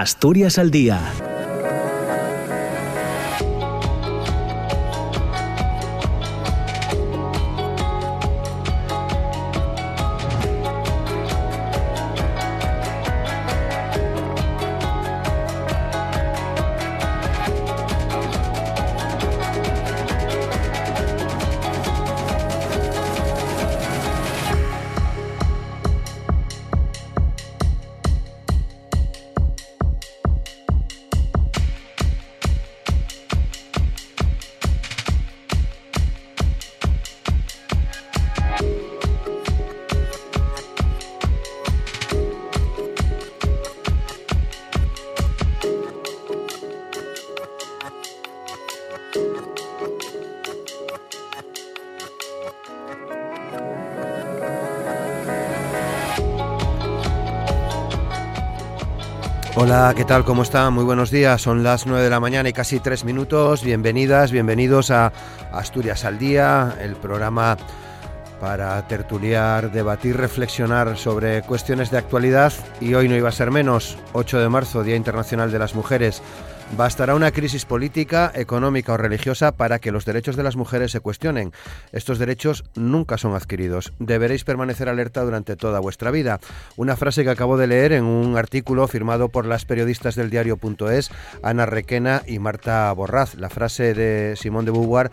Asturias al Día Hola, ¿qué tal? ¿Cómo está? Muy buenos días. Son las 9 de la mañana y casi 3 minutos. Bienvenidas, bienvenidos a Asturias al Día, el programa para tertuliar, debatir, reflexionar sobre cuestiones de actualidad. Y hoy no iba a ser menos, 8 de marzo, Día Internacional de las Mujeres. Bastará una crisis política, económica o religiosa para que los derechos de las mujeres se cuestionen. Estos derechos nunca son adquiridos. Deberéis permanecer alerta durante toda vuestra vida. Una frase que acabo de leer en un artículo firmado por las periodistas del diario.es, Ana Requena y Marta Borraz. La frase de Simón de Beauvoir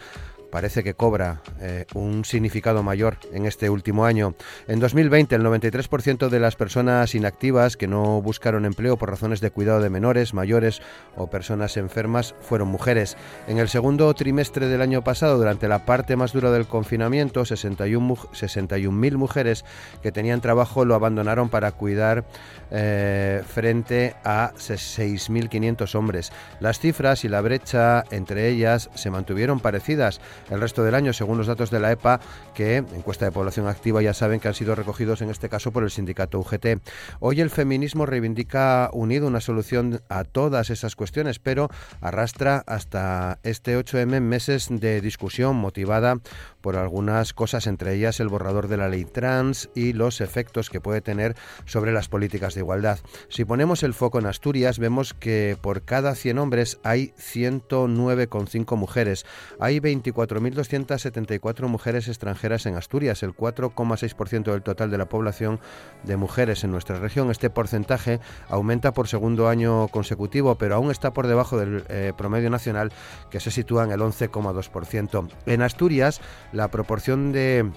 parece que cobra eh, un significado mayor en este último año. En 2020, el 93% de las personas inactivas que no buscaron empleo por razones de cuidado de menores, mayores o personas enfermas fueron mujeres. En el segundo trimestre del año pasado, durante la parte más dura del confinamiento, 61.000 61 mujeres que tenían trabajo lo abandonaron para cuidar eh, frente a 6.500 hombres. Las cifras y la brecha entre ellas se mantuvieron parecidas el resto del año, según los datos de la EPA, que encuesta de población activa ya saben que han sido recogidos en este caso por el sindicato UGT. Hoy el feminismo reivindica unido una solución a todas esas cuestiones, pero arrastra hasta este 8M meses de discusión motivada por algunas cosas, entre ellas el borrador de la ley trans y los efectos que puede tener sobre las políticas de igualdad. Si ponemos el foco en Asturias, vemos que por cada 100 hombres hay 109,5 mujeres. Hay 24.274 mujeres extranjeras en Asturias, el 4,6% del total de la población de mujeres en nuestra región. Este porcentaje aumenta por segundo año consecutivo, pero aún está por debajo del eh, promedio nacional, que se sitúa en el 11,2%. En Asturias, la proporción de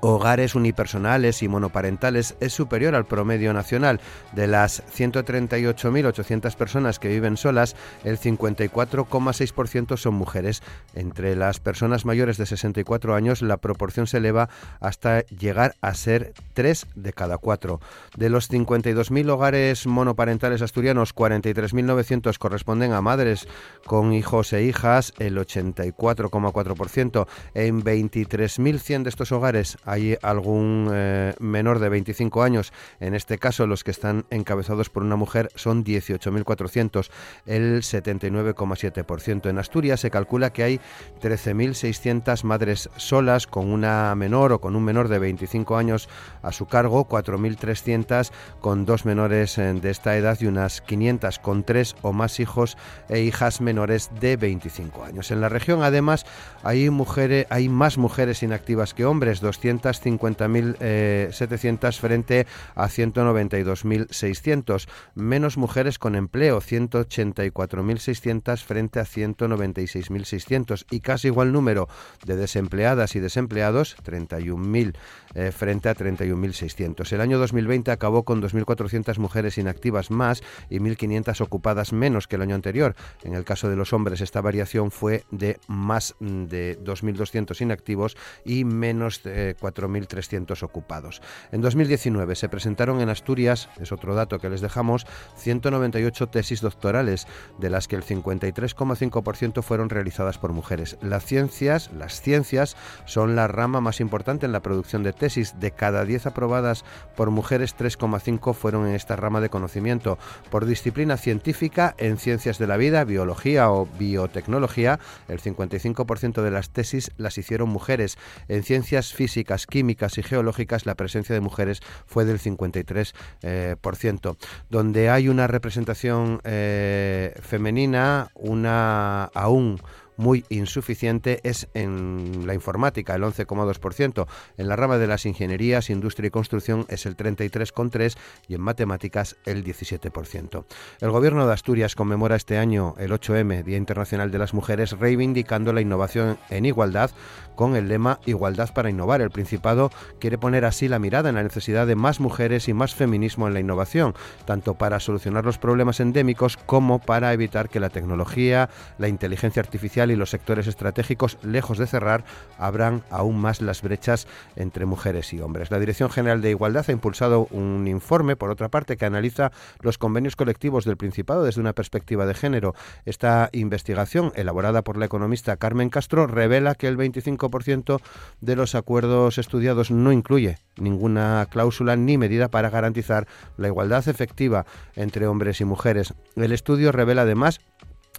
hogares unipersonales y monoparentales es superior al promedio nacional. De las 138.800 personas que viven solas, el 54,6% son mujeres. Entre las personas mayores de 64 años, la proporción se eleva hasta llegar a ser 3 de cada 4. De los 52.000 hogares monoparentales asturianos, 43.900 corresponden a madres con hijos e hijas, el 84,4%. En 23.100 de estos hogares hay algún eh, menor de 25 años, en este caso los que están encabezados por una mujer son 18.400, el 79,7%. En Asturias se calcula que hay 13.600 madres solas con una menor o con un menor de 25 años a su cargo, 4.300 con dos menores eh, de esta edad y unas 500 con tres o más hijos e hijas menores de 25 años. En la región además hay mujeres, hay más mujeres inactivas que hombres, 200 250.700 eh, frente a 192.600. Menos mujeres con empleo, 184.600 frente a 196.600. Y casi igual número de desempleadas y desempleados, 31.000 eh, frente a 31.600. El año 2020 acabó con 2.400 mujeres inactivas más y 1.500 ocupadas menos que el año anterior. En el caso de los hombres, esta variación fue de más de 2.200 inactivos y menos de 4.300 ocupados. En 2019 se presentaron en Asturias, es otro dato que les dejamos, 198 tesis doctorales, de las que el 53,5% fueron realizadas por mujeres. Las ciencias, las ciencias son la rama más importante en la producción de tesis. De cada 10 aprobadas por mujeres, 3,5 fueron en esta rama de conocimiento. Por disciplina científica, en ciencias de la vida, biología o biotecnología, el 55% de las tesis las hicieron mujeres. En ciencias físicas químicas y geológicas, la presencia de mujeres fue del 53%. Donde hay una representación femenina, una aún muy insuficiente es en la informática, el 11,2%. En la rama de las ingenierías, industria y construcción es el 33,3% y en matemáticas el 17%. El Gobierno de Asturias conmemora este año el 8M, Día Internacional de las Mujeres, reivindicando la innovación en igualdad con el lema Igualdad para innovar. El Principado quiere poner así la mirada en la necesidad de más mujeres y más feminismo en la innovación, tanto para solucionar los problemas endémicos como para evitar que la tecnología, la inteligencia artificial y los sectores estratégicos, lejos de cerrar, abran aún más las brechas entre mujeres y hombres. La Dirección General de Igualdad ha impulsado un informe, por otra parte, que analiza los convenios colectivos del Principado desde una perspectiva de género. Esta investigación, elaborada por la economista Carmen Castro, revela que el 25% de los acuerdos estudiados no incluye ninguna cláusula ni medida para garantizar la igualdad efectiva entre hombres y mujeres. El estudio revela además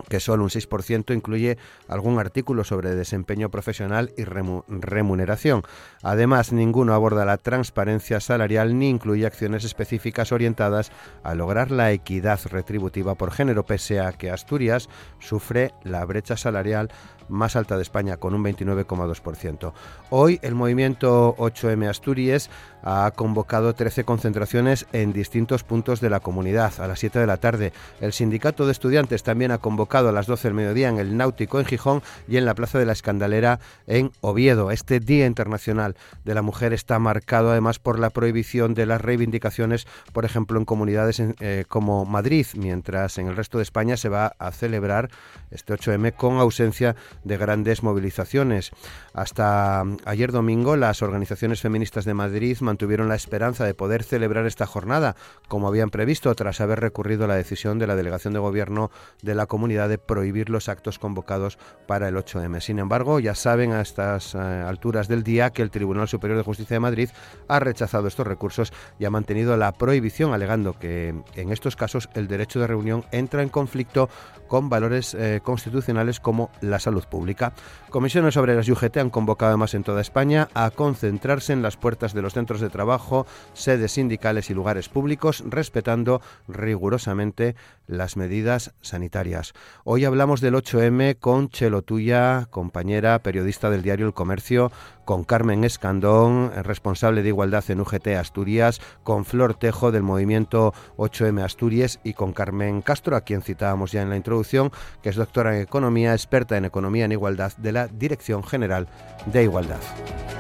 que solo un 6% incluye algún artículo sobre desempeño profesional y remuneración. Además, ninguno aborda la transparencia salarial ni incluye acciones específicas orientadas a lograr la equidad retributiva por género, pese a que Asturias sufre la brecha salarial más alta de España, con un 29,2%. Hoy el movimiento 8M Asturias ha convocado 13 concentraciones en distintos puntos de la comunidad a las 7 de la tarde. El sindicato de estudiantes también ha convocado a las 12 del mediodía en el Náutico en Gijón y en la Plaza de la Escandalera en Oviedo. Este Día Internacional de la Mujer está marcado además por la prohibición de las reivindicaciones, por ejemplo, en comunidades eh, como Madrid, mientras en el resto de España se va a celebrar este 8M con ausencia de grandes movilizaciones. Hasta ayer domingo las organizaciones feministas de Madrid tuvieron la esperanza de poder celebrar esta jornada como habían previsto tras haber recurrido a la decisión de la delegación de gobierno de la comunidad de prohibir los actos convocados para el 8M. Sin embargo, ya saben a estas eh, alturas del día que el Tribunal Superior de Justicia de Madrid ha rechazado estos recursos y ha mantenido la prohibición alegando que en estos casos el derecho de reunión entra en conflicto con valores eh, constitucionales como la salud pública. Comisiones obreras y UGT han convocado además en toda España a concentrarse en las puertas de los centros de trabajo, sedes sindicales y lugares públicos, respetando rigurosamente las medidas sanitarias. Hoy hablamos del 8M con Chelo Tuya, compañera periodista del diario El Comercio, con Carmen Escandón, responsable de igualdad en UGT Asturias, con Flor Tejo del movimiento 8M Asturias y con Carmen Castro, a quien citábamos ya en la introducción, que es doctora en economía, experta en economía en igualdad de la Dirección General de Igualdad.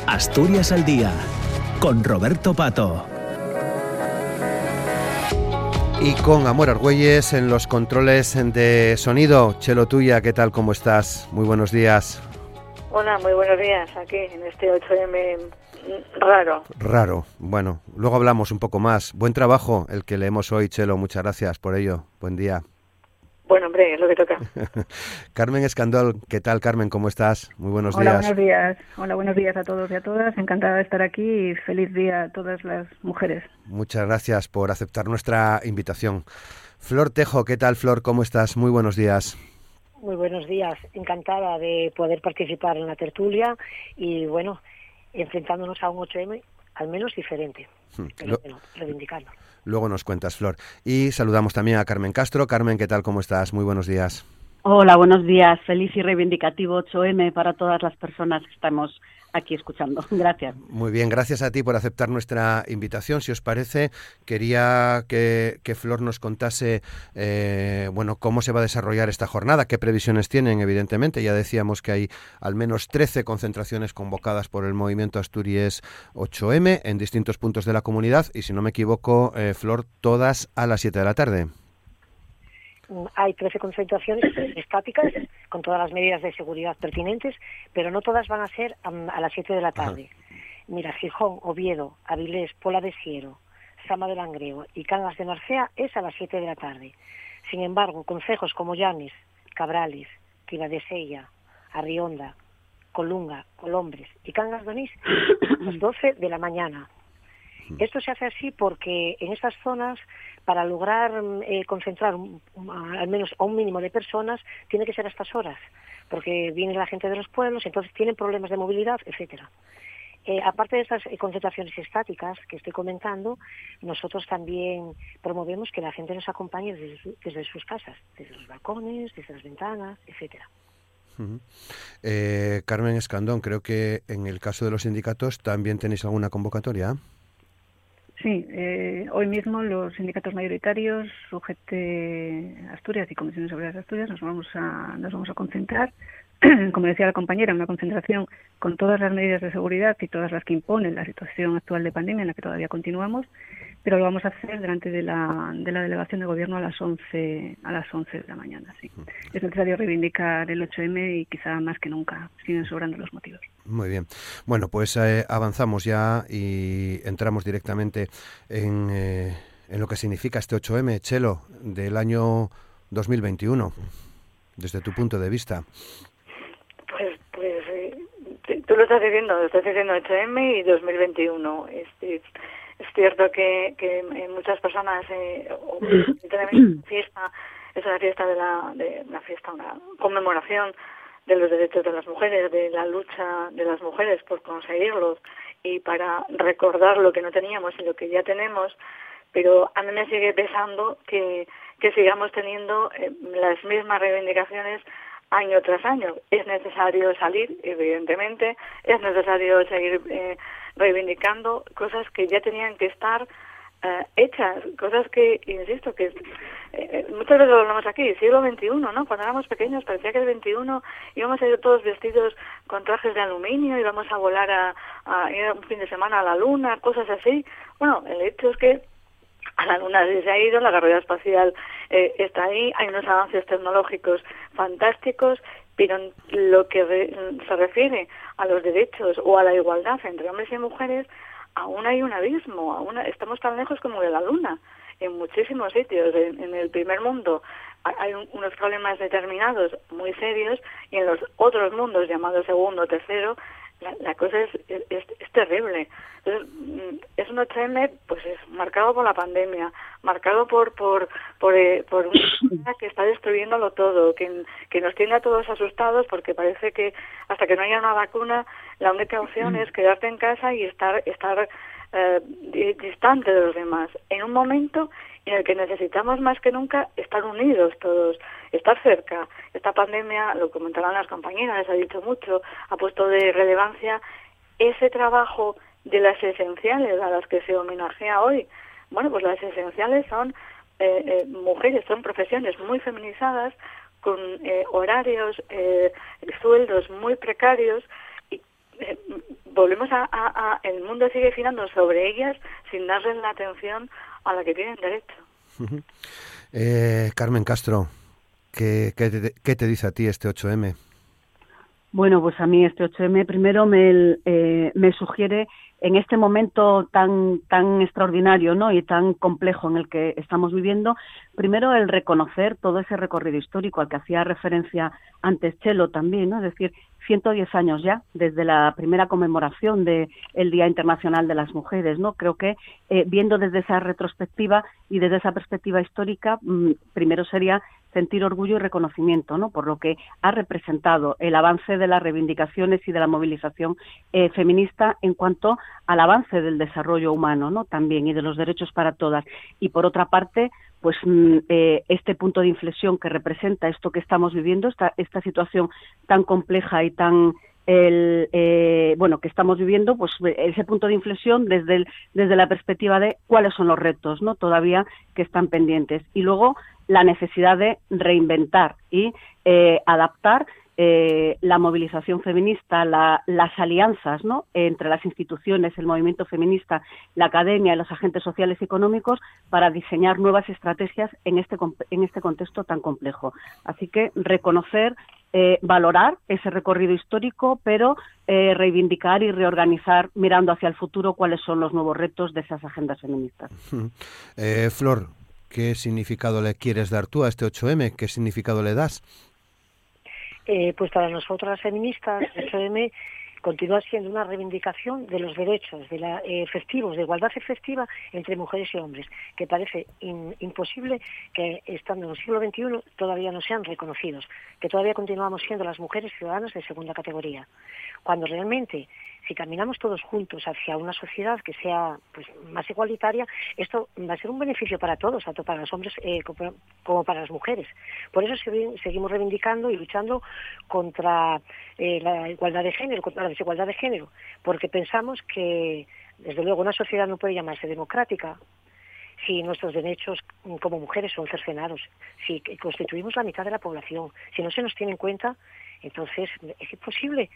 Asturias al día con Roberto Pato. Y con Amor Argüelles en los controles de sonido. Chelo Tuya, ¿qué tal? ¿Cómo estás? Muy buenos días. Hola, muy buenos días. Aquí en este 8M raro. Raro. Bueno, luego hablamos un poco más. Buen trabajo el que leemos hoy, Chelo. Muchas gracias por ello. Buen día. Bueno, hombre, es lo que toca. Carmen Escandol, ¿qué tal, Carmen? ¿Cómo estás? Muy buenos días. Hola, buenos días. Hola, buenos días a todos y a todas. Encantada de estar aquí y feliz día a todas las mujeres. Muchas gracias por aceptar nuestra invitación. Flor Tejo, ¿qué tal, Flor? ¿Cómo estás? Muy buenos días. Muy buenos días. Encantada de poder participar en la tertulia y, bueno, enfrentándonos a un 8M al menos diferente, hmm. pero bueno, reivindicando. Luego nos cuentas, Flor. Y saludamos también a Carmen Castro. Carmen, ¿qué tal? ¿Cómo estás? Muy buenos días. Hola, buenos días. Feliz y reivindicativo 8M para todas las personas que estamos aquí escuchando. Gracias. Muy bien, gracias a ti por aceptar nuestra invitación. Si os parece, quería que, Flor nos contase eh, bueno, cómo se va a desarrollar esta jornada, qué previsiones tienen, evidentemente. Ya decíamos que hay al menos 13 concentraciones convocadas por el movimiento Asturias 8M en distintos puntos de la comunidad y, si no me equivoco, eh, Flor, todas a las 7 de la tarde hay 13 concentraciones estáticas con todas las medidas de seguridad pertinentes, pero no todas van a ser a, las 7 de la tarde. Mira, Gijón, Oviedo, Avilés, Pola de Siero, Sama de Langreo y Cangas de Marcea es a las 7 de la tarde. Sin embargo, consejos como Llanes, Cabrales, Sella, Arrionda, Colunga, Colombres y Cangas de Onís a las 12 de la mañana. Esto se hace así porque en estas zonas para lograr eh, concentrar al menos a un mínimo de personas, tiene que ser a estas horas, porque viene la gente de los pueblos, entonces tienen problemas de movilidad, etcétera. Eh, aparte de estas concentraciones estáticas que estoy comentando, nosotros también promovemos que la gente nos acompañe desde, sus casas, desde los balcones, desde las ventanas, etcétera. Eh, Carmen Escandón, creo que en el caso de los sindicatos también tenéis alguna convocatoria. Sí, eh, hoy mismo los sindicatos mayoritarios, Sujete Asturias y Comisiones Obreras de Asturias, nos vamos a, nos vamos a concentrar como decía la compañera, una concentración con todas las medidas de seguridad y todas las que imponen la situación actual de pandemia en la que todavía continuamos, pero lo vamos a hacer delante de la, de la delegación de gobierno a las 11 a las 11 de la mañana. Sí. Es necesario reivindicar el 8M y quizá más que nunca siguen sobrando los motivos. Muy bien. Bueno, pues eh, avanzamos ya y entramos directamente en, eh, en lo que significa este 8M, Chelo, del año 2021, desde tu punto de vista tú lo estás diciendo, lo estás diciendo 8M y 2021. Es, es, cierto que, que muchas personas, eh, fiesta, es una fiesta de la, de una fiesta, una conmemoración de los derechos de las mujeres, de la lucha de las mujeres por conseguirlos y para recordar lo que no teníamos y lo que ya tenemos, pero a mí me sigue pesando que, que sigamos teniendo eh, las mismas reivindicaciones año tras año. Es necesario salir, evidentemente, es necesario seguir eh, reivindicando cosas que ya tenían que estar eh, hechas, cosas que, insisto, que eh, muchas veces lo hablamos aquí, siglo XXI, ¿no? Cuando éramos pequeños parecía que el XXI íbamos a ir todos vestidos con trajes de aluminio, íbamos a volar a, a ir un fin de semana a la luna, cosas así. Bueno, el hecho es que a la Luna se ha ido, la carrera espacial eh, está ahí, hay unos avances tecnológicos fantásticos, pero lo que se refiere a los derechos o a la igualdad entre hombres y mujeres, aún hay un abismo, aún estamos tan lejos como de la Luna en muchísimos sitios. En, el primer mundo hay unos problemas determinados muy serios y en los otros mundos llamados segundo, tercero, la, cosa es, es, terrible. Entonces, mm, es un 8M pues es marcado por la pandemia, marcado por por por, eh, por una que está destruyéndolo todo, que, que nos tiene a todos asustados porque parece que hasta que no haya una vacuna, la única opción es quedarte en casa y estar estar eh, distante de los demás. En un momento en el que necesitamos más que nunca estar unidos todos, estar cerca. Esta pandemia, lo comentarán las compañeras, ha dicho mucho, ha puesto de relevancia ese trabajo de las esenciales a las que se homenajea hoy. Bueno, pues las esenciales son eh, eh, mujeres, son profesiones muy feminizadas, con eh, horarios, sueldos muy precarios, y volvemos a, a, el mundo sigue girando sobre ellas sin darles la atención a la que tienen derecho. Eh, Carmen Castro, ¿qué, qué, te, dice a ti este 8M? Bueno, pues a mí este 8M primero me, eh, me sugiere en este momento tan tan extraordinario ¿no? y tan complejo en el que estamos viviendo, primero el reconocer todo ese recorrido histórico al que hacía referencia antes Chelo también, ¿no? es decir, 110 años ya desde la primera conmemoración del Día Internacional de las Mujeres, ¿no? Creo que eh, viendo desde esa retrospectiva y desde esa perspectiva histórica, mm, primero sería sentir orgullo y reconocimiento, ¿no? Por lo que ha representado el avance de las reivindicaciones y de la movilización eh, feminista en cuanto al avance del desarrollo humano, ¿no? También y de los derechos para todas. Y por otra parte, pues mm, eh, este punto de inflexión que representa esto que estamos viviendo, esta, esta situación tan compleja y tan eh, bueno que estamos viviendo pues ese punto de inflexión desde desde la perspectiva de cuáles son los retos no todavía que están pendientes y luego la necesidad de reinventar y eh, adaptar eh, la movilización feminista, las alianzas entre las instituciones, el movimiento feminista, la academia y los agentes sociales y económicos para diseñar nuevas estrategias en este, en este contexto tan complejo. Así que reconocer, eh, valorar ese recorrido histórico, pero eh, reivindicar y reorganizar mirando hacia el futuro cuáles son los nuevos retos de esas agendas feministas. Flor, ¿qué significado le quieres dar tú a este 8M? ¿Qué significado le das? Eh, pues para nosotros las feministas, el 8M continúa siendo una reivindicación de los derechos de la, eh, efectivos, de igualdad efectiva entre mujeres y hombres, que parece imposible que estando en el siglo XXI todavía no sean reconocidos, que todavía continuamos siendo las mujeres ciudadanas de segunda categoría, cuando realmente si caminamos todos juntos hacia una sociedad que sea pues más igualitaria, esto va a ser un beneficio para todos, tanto para los hombres eh, como para las mujeres. Por eso seguimos reivindicando y luchando contra eh, la igualdad de género, contra la desigualdad de género, porque pensamos que, desde luego, una sociedad no puede llamarse democrática si nuestros derechos como mujeres son cercenados, si constituimos la mitad de la población, si no se nos tiene en cuenta, entonces es imposible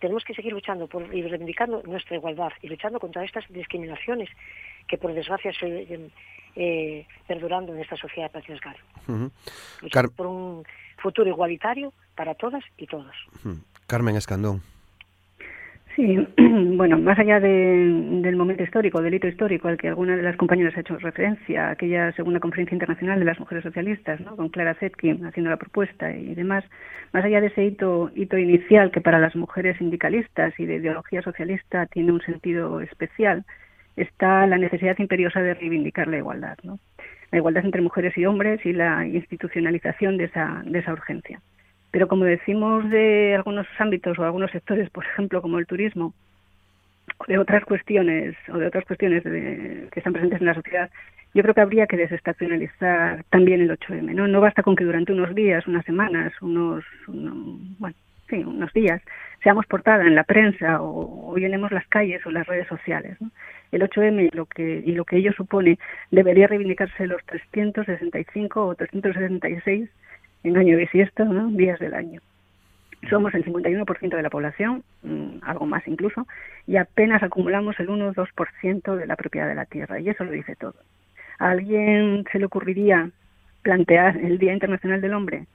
tenemos que seguir luchando por, y reivindicando nuestra igualdad y luchando contra estas discriminaciones que por desgracia se, eh, perdurando en esta sociedad patriarcal. Uh -huh. Car por un futuro igualitario para todas y todos. Uh -huh. Carmen Escandón. Sí, bueno, más allá del momento histórico, del hito histórico al que alguna de las compañeras ha hecho referencia, aquella segunda conferencia internacional de las mujeres socialistas, ¿no? con Clara Zetkin haciendo la propuesta y demás, más allá de ese hito, hito inicial que para las mujeres sindicalistas y de ideología socialista tiene un sentido especial, está la necesidad imperiosa de reivindicar la igualdad, ¿no? la igualdad entre mujeres y hombres y la institucionalización de esa, de esa urgencia. Pero como decimos de algunos ámbitos o algunos sectores, por ejemplo, como el turismo, de otras cuestiones o de otras cuestiones que están presentes en la sociedad, yo creo que habría que desestacionalizar también el 8M. No, no basta con que durante unos días, unas semanas, unos, bueno, sí, unos días seamos portada en la prensa o, o, llenemos las calles o las redes sociales. El 8M y lo que y lo que ello supone debería reivindicarse los 365 o 366 en año bisiesto, ¿no? días del año. Somos el 51% de la población, mm, algo más incluso, y apenas acumulamos el 1 o 2% de la propiedad de la tierra, y eso lo dice todo. ¿A alguien se le ocurriría plantear el Día Internacional del Hombre?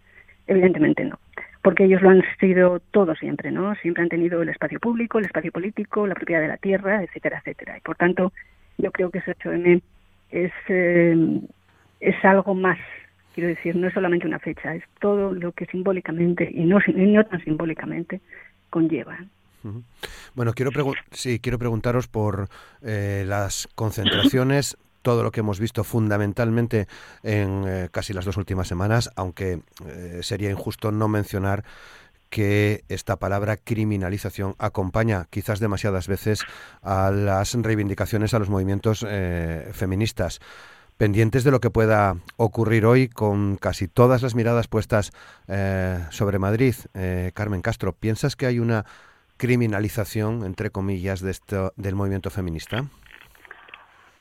Evidentemente no, porque ellos lo han sido todo siempre, ¿no? Siempre han tenido el espacio público, el espacio político, la propiedad de la tierra, etcétera, etcétera. Y por tanto, yo creo que ese 8M es, eh, es algo más Quiero decir, no es solamente una fecha, es todo lo que simbólicamente y no, tan simbólicamente conlleva. Bueno, quiero, sí, quiero preguntaros por eh, las concentraciones, todo lo que hemos visto fundamentalmente en eh, casi las dos últimas semanas, aunque eh, sería injusto no mencionar que esta palabra criminalización acompaña quizás demasiadas veces a las reivindicaciones a los movimientos feministas pendientes de lo que pueda ocurrir hoy con casi todas las miradas puestas eh, sobre Madrid. Eh, Carmen Castro, ¿piensas que hay una criminalización, entre comillas, de esto, del movimiento feminista?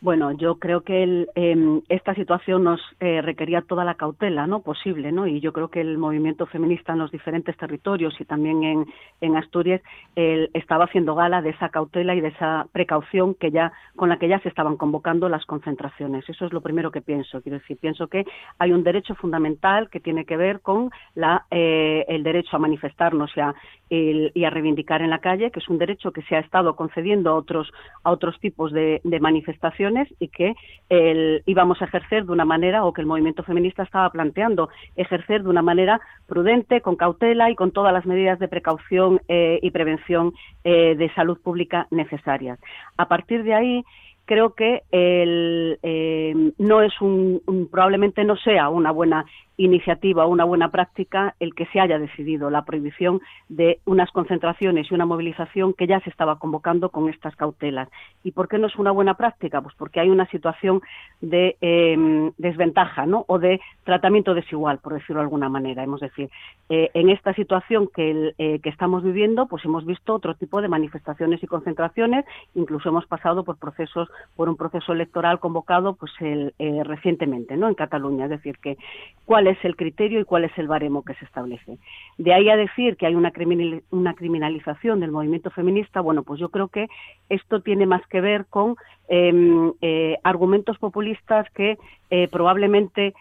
Bueno, yo creo que em, esta situación nos eh, requería toda la cautela no posible, ¿no? Y yo creo que el movimiento feminista en los diferentes territorios y también en, en Asturias estaba haciendo gala de esa cautela y de esa precaución que ya con la que ya se estaban convocando las concentraciones. Eso es lo primero que pienso. Quiero decir, pienso que hay un derecho fundamental que tiene que ver con la, eh, el derecho a manifestarnos y a, y a reivindicar en la calle, que es un derecho que se ha estado concediendo a otros a otros tipos de, de manifestaciones y que el, íbamos a ejercer de una manera, o que el movimiento feminista estaba planteando, ejercer de una manera prudente, con cautela y con todas las medidas de precaución eh, y prevención eh, de salud pública necesarias. A partir de ahí, creo que el, eh, no es un, probablemente no sea una buena iniciativa o una buena práctica el que se haya decidido la prohibición de unas concentraciones y una movilización que ya se estaba convocando con estas cautelas. ¿Y por qué no es una buena práctica? Pues porque hay una situación de em, desventaja ¿no? o de tratamiento desigual, por decirlo de alguna manera. Hemos decir, eh, en esta situación que, eh, que estamos viviendo, pues hemos visto otro tipo de manifestaciones y concentraciones, incluso hemos pasado por procesos, por un proceso electoral convocado pues eh, recientemente ¿no? en Cataluña. Es decir, que cuál es el criterio y cuál es el baremo que se establece. De ahí a decir que hay una, criminalización del movimiento feminista, bueno, pues yo creo que esto tiene más que ver con em, eh, argumentos populistas que eh, probablemente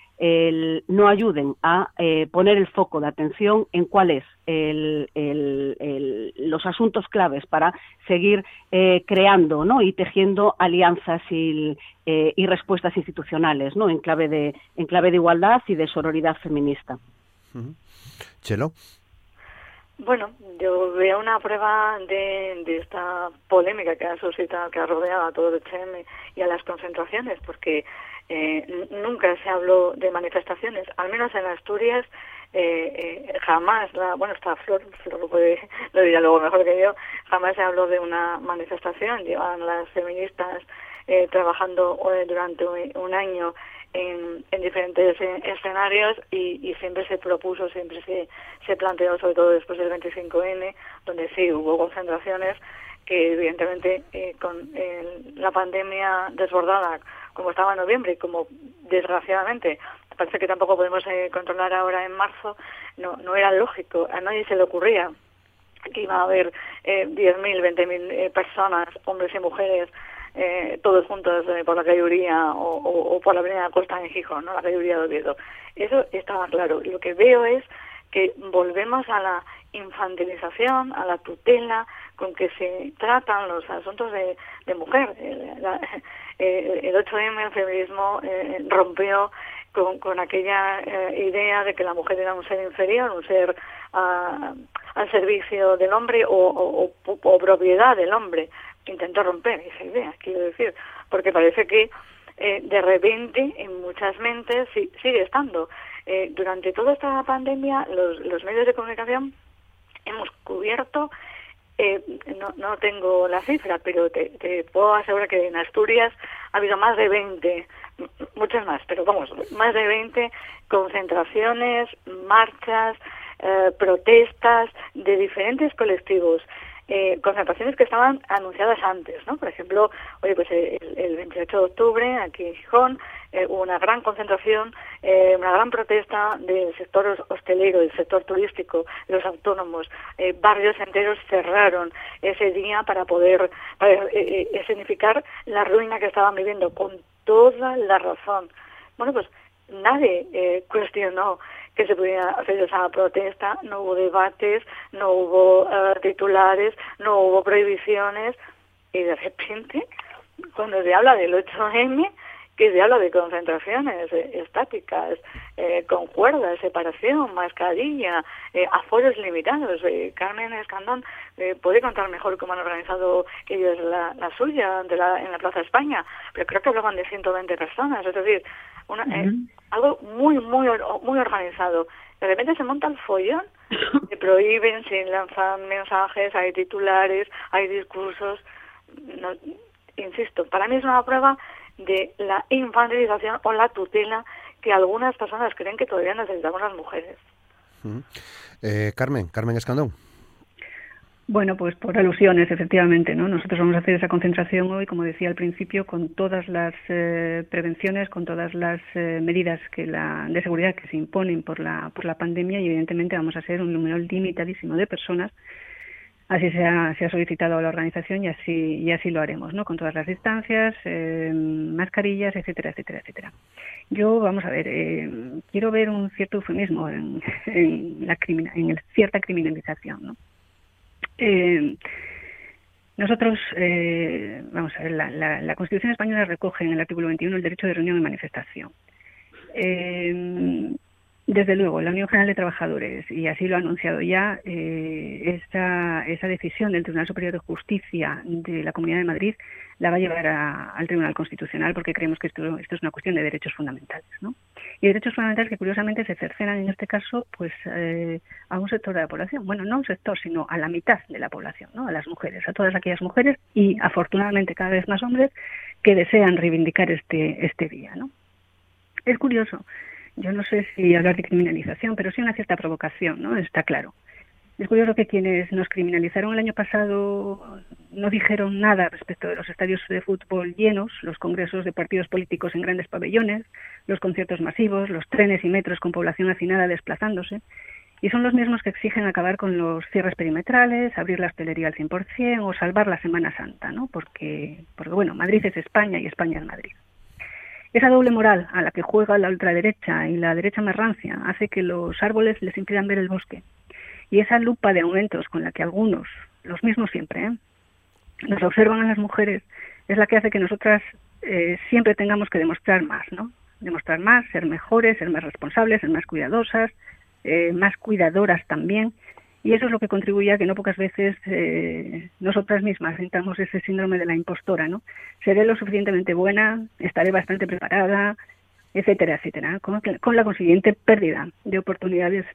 no ayuden a eh, poner el foco de atención en cuáles los asuntos claves para seguir creando ¿no? y tejiendo alianzas y, respuestas institucionales ¿no? en, clave de, clave de igualdad y de sororidad feminista. Chelo. Bueno, yo veo una prueba de, esta polémica que ha suscitado, que ha rodeado a todo el CHM y a las concentraciones, porque eh, nunca se habló de manifestaciones, al menos en Asturias eh, jamás, la, bueno, está Flor, Flor lo, puede, lo dirá luego mejor que yo, jamás se habló de una manifestación, llevan las feministas trabajando durante un año en, diferentes eh, escenarios y, siempre se propuso, siempre se, se planteó, sobre todo después del 25N, donde sí hubo concentraciones que evidentemente eh, con la pandemia desbordada como estaba en noviembre y como desgraciadamente parece que tampoco podemos eh, controlar ahora en marzo, no, no era lógico, a nadie se le ocurría que iba a haber eh, 10.000, 20.000 personas, hombres y mujeres, eh, todos juntos eh, por la calle Uría o, por la avenida Costa en Gijón, ¿no? la calle Uría de Oviedo. Eso estaba claro. Lo que veo es que volvemos a la infantilización, a la tutela con que se tratan los asuntos de, mujer. El, 8M, el feminismo, eh, rompió con, aquella idea de que la mujer era un ser inferior, un ser ah, al servicio del hombre o, o propiedad del hombre intentó romper esa idea, quiero decir, porque parece que eh, de repente en muchas mentes sigue estando. Eh, durante toda esta pandemia los, medios de comunicación hemos cubierto, eh, no, no tengo la cifra, pero te, te, puedo asegurar que en Asturias ha habido más de 20, muchas más, pero vamos, más de 20 concentraciones, marchas, protestas de diferentes colectivos eh, concentraciones que estaban anunciadas antes, ¿no? Por ejemplo, oye, pues el, 28 de octubre aquí en Gijón eh, hubo una gran concentración, eh, una gran protesta del sector hostelero, del sector turístico, los autónomos. Eh, barrios enteros cerraron ese día para poder para, significar la ruina que estaban viviendo con toda la razón. Bueno, pues nadie cuestionó que se pudiera hacer esa protesta, no hubo debates, no hubo uh, titulares, no hubo prohibiciones y de repente cuando se habla del 8M que se habla de concentraciones eh, estáticas, eh, con cuerdas, separación, mascarilla, eh, aforos limitados. Eh, Carmen Escandón puede contar mejor cómo han organizado ellos la, la suya de la, en la Plaza España, pero creo que hablaban de 120 personas, es decir, una, algo muy, muy, muy organizado. De repente se monta el follón, se prohíben, se lanzan mensajes, hay titulares, hay discursos. No, insisto, para mí es una prueba de la infantilización o la tutela que algunas personas creen que todavía necesitamos las mujeres. Eh, Carmen, Carmen Escandón. Bueno, pues por alusiones, efectivamente, ¿no? Nosotros vamos a hacer esa concentración hoy, como decía al principio, con todas las eh, prevenciones, con todas las eh, medidas que la, de seguridad que se imponen por la, por la pandemia y evidentemente vamos a ser un número limitadísimo de personas Así se ha, se ha solicitado a la organización y así, y así lo haremos, ¿no? Con todas las distancias, eh, mascarillas, etcétera, etcétera, etcétera. Yo, vamos a ver, eh, quiero ver un cierto eufemismo en, la en cierta criminalización, ¿no? Eh, nosotros, vamos a ver, la, la, Constitución española recoge en el artículo 21 el derecho de reunión y manifestación. Desde luego, la Unión General de Trabajadores, y así lo ha anunciado ya, eh, esa decisión del Tribunal Superior de Justicia de la Comunidad de Madrid la va a llevar al Tribunal Constitucional porque creemos que esto, esto es una cuestión de derechos fundamentales. ¿no? Y derechos fundamentales que curiosamente se cercenan en este caso pues eh, a un sector de la población. Bueno, no a un sector, sino a la mitad de la población, ¿no? a las mujeres, a todas aquellas mujeres y afortunadamente cada vez más hombres que desean reivindicar este, este día. ¿no? Es curioso yo no sé si hablar de criminalización, pero sí una cierta provocación, ¿no? Está claro. Es curioso que quienes nos criminalizaron el año pasado no dijeron nada respecto de los estadios de fútbol llenos, los congresos de partidos políticos en grandes pabellones, los conciertos masivos, los trenes y metros con población hacinada desplazándose, y son los mismos que exigen acabar con los cierres perimetrales, abrir la hostelería al 100% o salvar la Semana Santa, ¿no? Porque, porque bueno, Madrid es España y España es Madrid. Esa doble moral a la que juega la ultraderecha y la derecha más rancia hace que los árboles les impidan ver el bosque. Y esa lupa de aumentos con la que algunos, los mismos siempre, ¿eh? nos observan a las mujeres, es la que hace que nosotras eh, siempre tengamos que demostrar más, ¿no? Demostrar más, ser mejores, ser más responsables, ser más cuidadosas, eh, más cuidadoras también. Y eso es lo que contribuye a que no pocas veces eh, nosotras mismas sintamos ese síndrome de la impostora, ¿no? Seré lo suficientemente buena, estaré bastante preparada, etcétera, etcétera, con, con la consiguiente pérdida de oportunidades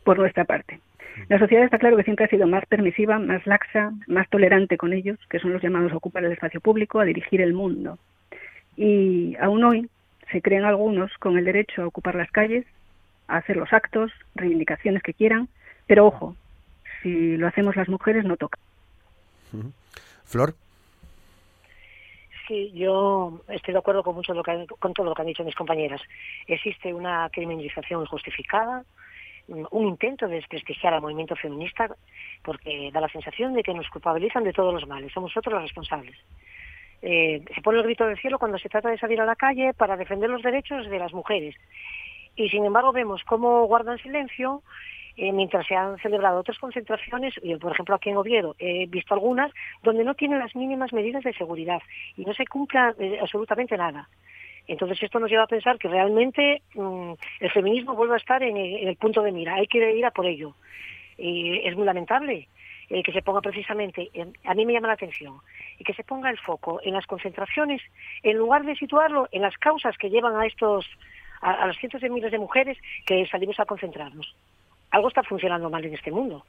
por nuestra parte. La sociedad está claro que siempre ha sido más permisiva, más laxa, más tolerante con ellos, que son los llamados a ocupar el espacio público, a dirigir el mundo. Y aún hoy se creen algunos con el derecho a ocupar las calles, a hacer los actos, reivindicaciones que quieran, pero ojo, si lo hacemos las mujeres no toca. Flor. Sí, yo estoy de acuerdo con mucho lo que, con todo lo que han dicho mis compañeras. Existe una criminalización injustificada, un intento de desprestigiar al movimiento feminista, porque da la sensación de que nos culpabilizan de todos los males, somos nosotros los responsables. Eh, se pone el grito del cielo cuando se trata de salir a la calle para defender los derechos de las mujeres. Y sin embargo vemos cómo guardan silencio eh, mientras se han celebrado otras concentraciones, yo por ejemplo aquí en Oviedo he visto algunas donde no tienen las mínimas medidas de seguridad y no se cumpla eh, absolutamente nada. Entonces esto nos lleva a pensar que realmente mm, el feminismo vuelve a estar en el, punto de mira, hay que ir a por ello. Y es muy lamentable eh, que se ponga precisamente, a mí me llama la atención, y que se ponga el foco en las concentraciones, en lugar de situarlo en las causas que llevan a estos, a los cientos de miles de mujeres que salimos a concentrarnos algo está funcionando mal en este mundo.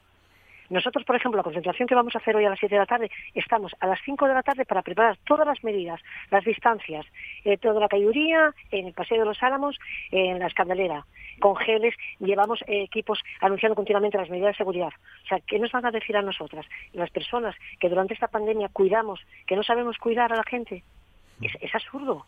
Nosotros, por ejemplo, la concentración que vamos a hacer hoy a las 7 de la tarde, estamos a las 5 de la tarde para preparar todas las medidas, las distancias, eh, toda la cayuría, en el Paseo de los Álamos, en la escandalera, con geles, llevamos eh, equipos anunciando continuamente las medidas de seguridad. O sea, ¿qué nos van a decir a nosotras, las personas que durante esta pandemia cuidamos, que no sabemos cuidar a la gente? es absurdo.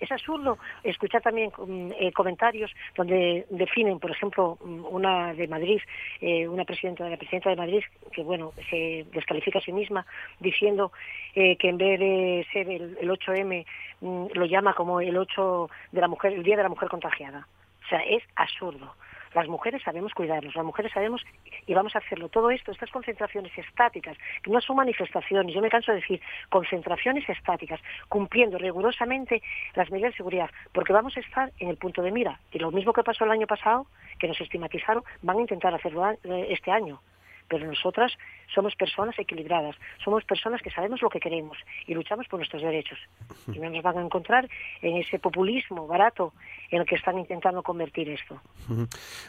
Es absurdo escuchar también mm, eh, comentarios donde definen, por ejemplo, mm, una de Madrid, eh, una presidenta de la presidenta de Madrid, que bueno, se descalifica a sí misma diciendo eh, que en vez de ser el, 8M mm, lo llama como el 8 de la mujer, el día de la mujer contagiada. O sea, es absurdo. Las mujeres sabemos cuidarnos, las mujeres sabemos y vamos a hacerlo. Todo esto, estas concentraciones estáticas, que no son manifestaciones, yo me canso de decir concentraciones estáticas, cumpliendo rigurosamente las medidas de seguridad, porque vamos a estar en el punto de mira. Y lo mismo que pasó el año pasado, que nos estigmatizaron, van a intentar hacerlo eh, este año pero nosotras somos personas equilibradas, somos personas que sabemos lo que queremos y luchamos por nuestros derechos. Y no nos van a encontrar en ese populismo barato en el que están intentando convertir esto.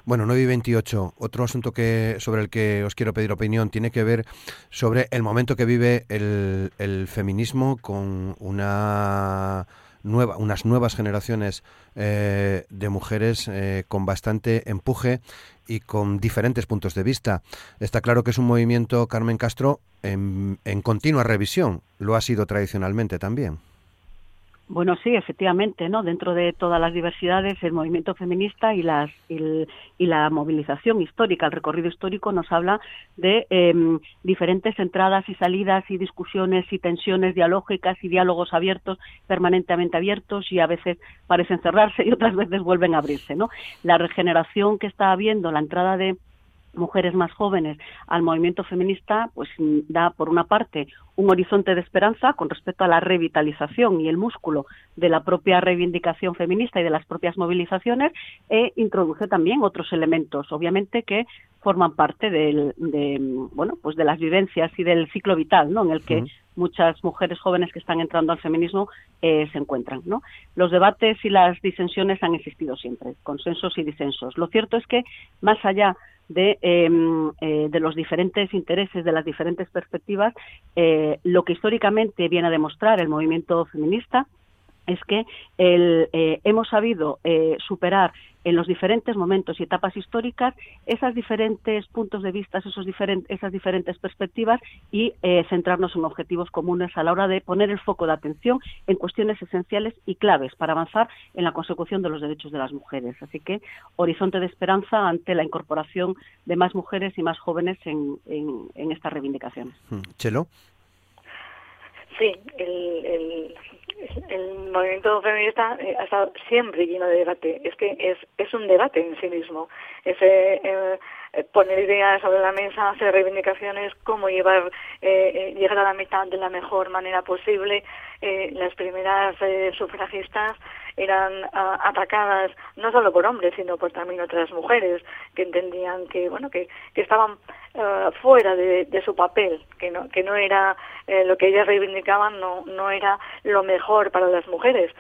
Bueno, 9 y 28, otro asunto que, sobre el que os quiero pedir opinión tiene que ver sobre el momento que vive el, el feminismo con una unas nuevas generaciones eh, de mujeres eh, con bastante empuje y con diferentes puntos de vista. Está claro que es un movimiento, Carmen Castro, en, en continua revisión. Lo ha sido tradicionalmente también. Bueno, sí, efectivamente, ¿no? Dentro de todas las diversidades, el movimiento feminista y, las, y, la movilización histórica, el recorrido histórico nos habla de em, diferentes entradas y salidas y discusiones y tensiones dialógicas y diálogos abiertos, permanentemente abiertos y a veces parecen cerrarse y otras veces vuelven a abrirse, ¿no? La regeneración que está habiendo, la entrada de mujeres más jóvenes al movimiento feminista, pues da por una parte un horizonte de esperanza con respecto a la revitalización y el músculo de la propia reivindicación feminista y de las propias movilizaciones e introduce también otros elementos, obviamente que forman parte del, de bueno pues de las vivencias y del ciclo vital, ¿no? En el que muchas mujeres jóvenes que están entrando al feminismo eh, se encuentran, ¿no? Los debates y las disensiones han existido siempre, consensos y disensos. Lo cierto es que más allá de, em, eh, de los diferentes intereses, de las diferentes perspectivas, eh, lo que históricamente viene a demostrar el movimiento feminista es que el, eh, hemos sabido eh, superar en los diferentes momentos y etapas históricas esos diferentes puntos de vista, esos diferentes, esas diferentes perspectivas y eh, centrarnos en objetivos comunes a la hora de poner el foco de atención en cuestiones esenciales y claves para avanzar en la consecución de los derechos de las mujeres. Así que horizonte de esperanza ante la incorporación de más mujeres y más jóvenes en, en, en estas reivindicaciones. Hmm. Chelo. Sí, el, el movimiento feminista eh, ha estado siempre lleno de debate. Es que es, es un debate en sí mismo. Es eh, eh, poner ideas sobre la mesa, hacer reivindicaciones, cómo llevar, llegar a la mitad de la mejor manera posible. las primeras sufragistas eran atacadas no solo por hombres, sino por también otras mujeres que entendían que, bueno, que, que estaban uh, fuera de, de, su papel, que no, que no era eh, lo que ellas reivindicaban, no, no era lo mejor para las mujeres.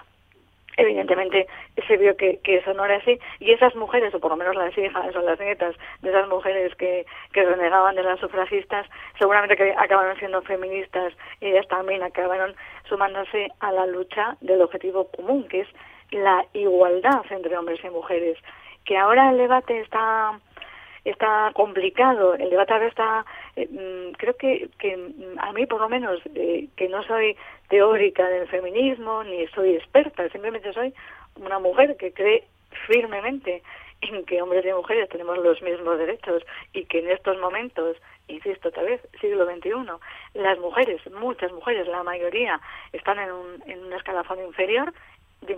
Evidentemente se vio que, eso no era así. Y esas mujeres o por lo menos las hijas o las nietas de esas mujeres que, que renegaban de las sufragistas seguramente que acabaron siendo feministas y ellas también acabaron sumándose a la lucha del objetivo común que es la igualdad entre hombres y mujeres que ahora el debate está está complicado. El debate ahora está, eh, mm, creo que, que mm, a mí por lo menos, eh, que no soy teórica del feminismo ni soy experta, simplemente soy una mujer que cree firmemente en que hombres y mujeres tenemos los mismos derechos y que en estos momentos, insisto otra vez, siglo XXI, las mujeres, muchas mujeres, la mayoría, están en un, en un escalafón inferior de,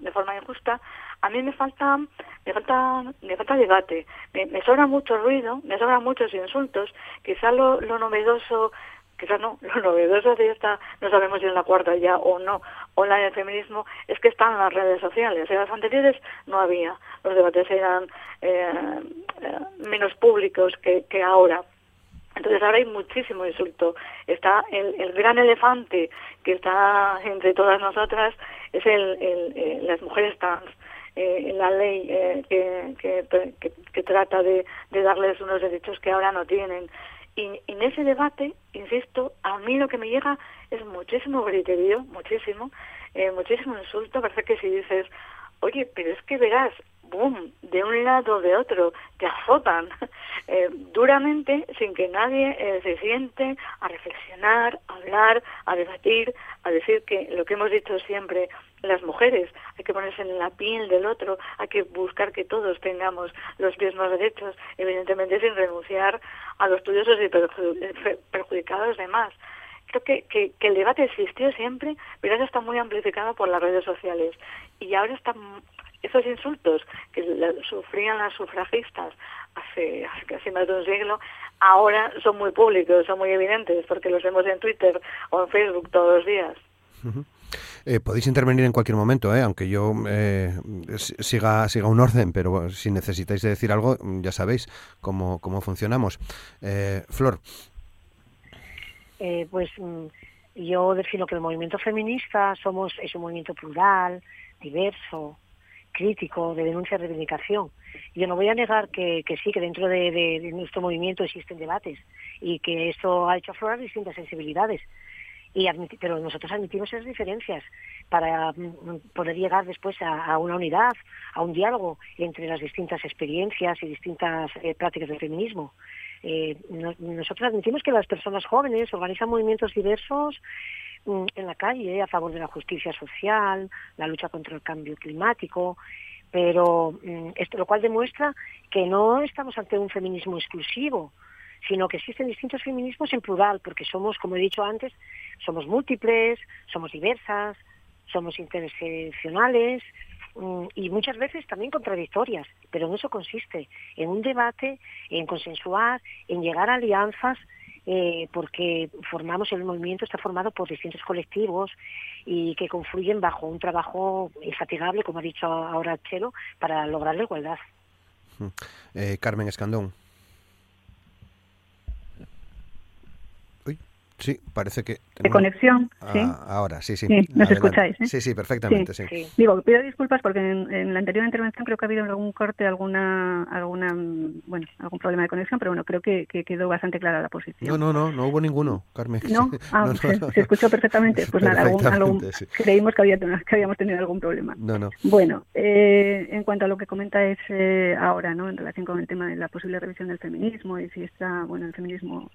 de, forma injusta, a mí me falta, me falta, me falta debate, me, sobra mucho ruido, me sobran muchos insultos, quizá lo, lo novedoso, quizá no, lo novedoso de esta, no sabemos si en la cuarta ya o no, o la del feminismo, es que están las redes sociales, en las anteriores no había, los debates eran eh, eh, menos públicos que, que ahora. Entonces ahora hay muchísimo insulto. Está el, gran elefante que está entre todas nosotras, es el, el, las mujeres trans. Eh, la ley eh, que, trata de, darles unos derechos que ahora no tienen. Y en ese debate, insisto, a mí lo que me llega es muchísimo griterío, muchísimo, eh, muchísimo insulto. Parece que si dices, oye, pero es que verás, boom, de un lado o de otro, te azotan eh, duramente sin que nadie eh, se siente a reflexionar, a hablar, a debatir, a decir que lo que hemos dicho siempre, las mujeres, hay que ponerse en la piel del otro, hay que buscar que todos tengamos los mismos derechos, evidentemente sin renunciar a los estudiosos y perjudicados demás. Creo que, que, el debate existió siempre, pero ahora está muy amplificado por las redes sociales. Y ahora están esos insultos que sufrían las sufragistas hace, casi más de un siglo, ahora son muy públicos, son muy evidentes, porque los vemos en Twitter o en Facebook todos los días. Eh, podéis intervenir en cualquier momento, eh, aunque yo eh, siga, siga un orden, pero si necesitáis decir algo, ya sabéis cómo, cómo funcionamos. Flor. pues mm, yo defino que el movimiento feminista somos es un movimiento plural, diverso, crítico, de denuncia, de reivindicación. Yo no voy a negar que, que sí, que dentro de, nuestro movimiento existen debates y que esto ha hecho aflorar distintas sensibilidades. Y pero nosotros admitimos esas diferencias para mm, poder llegar después a, una unidad, a un diálogo entre las distintas experiencias y distintas eh, prácticas del feminismo. Eh, nosotros admitimos que las personas jóvenes organizan movimientos diversos Mm, en la calle a favor de la justicia social, la lucha contra el cambio climático, pero mm, esto lo cual demuestra que no estamos ante un feminismo exclusivo, sino que existen distintos feminismos en plural, porque somos, como he dicho antes, somos múltiples, somos diversas, somos interseccionales y muchas veces también contradictorias, pero en eso consiste, en un debate, en consensuar, en llegar a alianzas eh, porque formamos el movimiento está formado por distintos colectivos y que confluyen bajo un trabajo infatigable, como ha dicho ahora Chelo, para lograr la igualdad. Eh, Carmen Escandón. Sí, parece que... De conexión, ah, sí. Ahora, sí, sí. ¿Nos escucháis? Sí, sí, perfectamente, sí. Digo, pido disculpas porque en, la anterior intervención creo que ha habido algún corte, alguna, alguna, bueno, algún problema de conexión, pero bueno, creo que, quedó bastante clara la posición. No, no, no, no hubo ninguno, Carmen. No, ah, se, escuchó perfectamente. Pues nada, creímos que, había, que habíamos tenido algún problema. No, no. Bueno, eh, en cuanto a lo que comenta es eh, ahora, ¿no? En relación con el tema de la posible revisión del feminismo y si está, bueno, el feminismo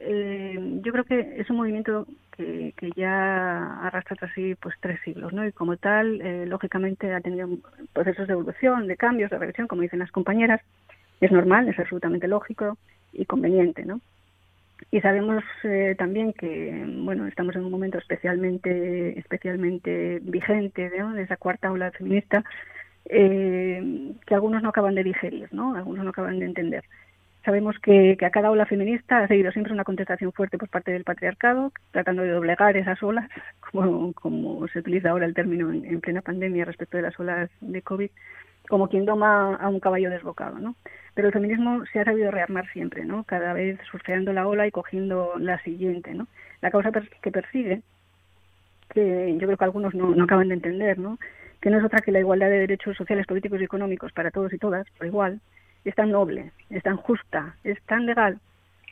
eh, yo creo que es un movimiento que, ya arrastra tras sí pues tres siglos, ¿no? Y como tal, eh, lógicamente ha tenido procesos de evolución, de cambios, de revisión, como dicen las compañeras. Es normal, es absolutamente lógico y conveniente, ¿no? Y sabemos eh, también que, bueno, estamos en un momento especialmente, especialmente vigente. De esa cuarta ola feminista, eh, que algunos no acaban de digerir, ¿no? Algunos no acaban de entender. Sabemos que, a cada ola feminista ha seguido siempre una contestación fuerte por parte del patriarcado, tratando de doblegar esas olas, como, como se utiliza ahora el término en, plena pandemia respecto de las olas de COVID, como quien doma a un caballo desbocado, ¿no? Pero el feminismo se ha sabido rearmar siempre, ¿no? Cada vez surfeando la ola y cogiendo la siguiente, ¿no? La causa que persigue, que yo creo que algunos no, no acaban de entender, ¿no? que no es otra que la igualdad de derechos sociales, políticos y económicos para todos y todas, por igual, es tan noble, es tan justa, es tan legal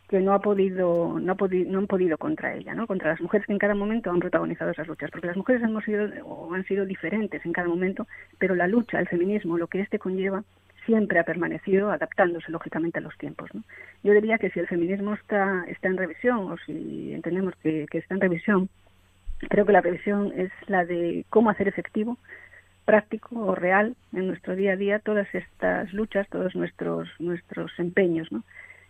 que no ha podido no, ha podido, no han podido contra ella, ¿no? Contra las mujeres que en cada momento han protagonizado esas luchas, porque las mujeres hemos sido o han sido diferentes en cada momento, pero la lucha, el feminismo, lo que este conlleva siempre ha permanecido adaptándose lógicamente a los tiempos. Yo diría que si el feminismo está, está en revisión o si entendemos que está en revisión, creo que la revisión es la de cómo hacer efectivo, práctico o real en nuestro día a día todas estas luchas, todos nuestros, nuestros empeños. ¿no?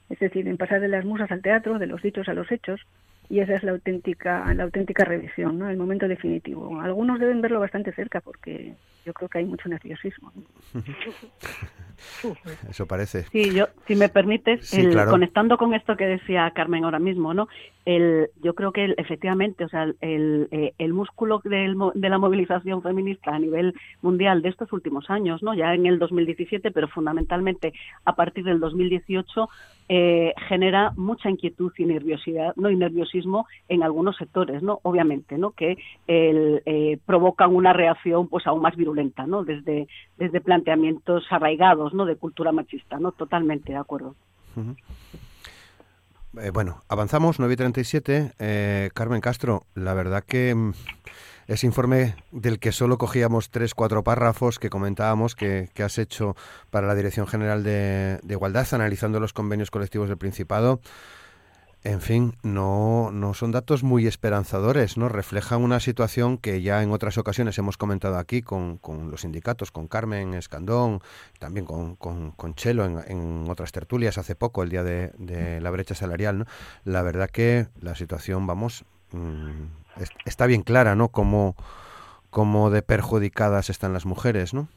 Es decir, en pasar de las musas al teatro, de los dichos a los hechos, y esa es la auténtica, la auténtica revisión, ¿no? el momento definitivo. Algunos deben verlo bastante cerca porque yo creo que hay mucho nerviosismo. Eso parece. Sí, yo, si me permites, conectando con esto que decía Carmen ahora mismo, ¿no? El, yo creo que efectivamente, o sea, el, eh, el músculo del, de la movilización feminista a nivel mundial de estos últimos años, ¿no? Ya en el 2017, pero fundamentalmente a partir del 2018 eh, genera mucha inquietud y nerviosidad, no y nerviosismo en algunos sectores, no, obviamente, no, que el, eh, provocan una reacción, pues aún más virulenta, no, desde desde planteamientos arraigados, no, de cultura machista, no, totalmente de acuerdo. Eh, bueno, avanzamos 9:37. Eh, Carmen Castro, la verdad que mm, ese informe del que solo cogíamos tres, cuatro párrafos que comentábamos que, has hecho para la Dirección General de, Igualdad, analizando los convenios colectivos del Principado, en fin, no, no son datos muy esperanzadores, ¿no? Reflejan una situación que ya en otras ocasiones hemos comentado aquí con, los sindicatos, con Carmen Escandón, también con, con, Chelo en, otras tertulias hace poco, el día de, la brecha salarial, ¿no? La verdad que la situación, vamos, mm, está bien clara, ¿no? Como, como de perjudicadas están las mujeres, ¿no?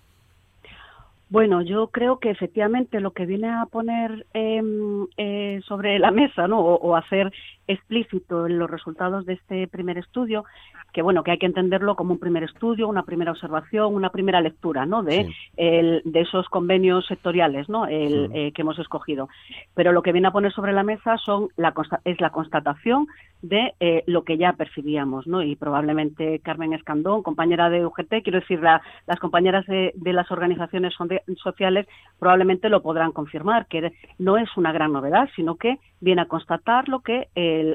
Bueno, yo creo que efectivamente lo que viene a poner em, eh, sobre la mesa, ¿no? O, o, hacer explícito en los resultados de este primer estudio que bueno, que hay que entenderlo como un primer estudio, una primera observación, una primera lectura, ¿no? De, el, de esos convenios sectoriales, ¿no? El, eh, que hemos escogido. Pero lo que viene a poner sobre la mesa son la, es la constatación de eh, lo que ya percibíamos, ¿no? Y probablemente Carmen Escandón, compañera de UGT, quiero decir, las compañeras de, las organizaciones sociales probablemente lo podrán confirmar, que no es una gran novedad, sino que viene a constatar lo que,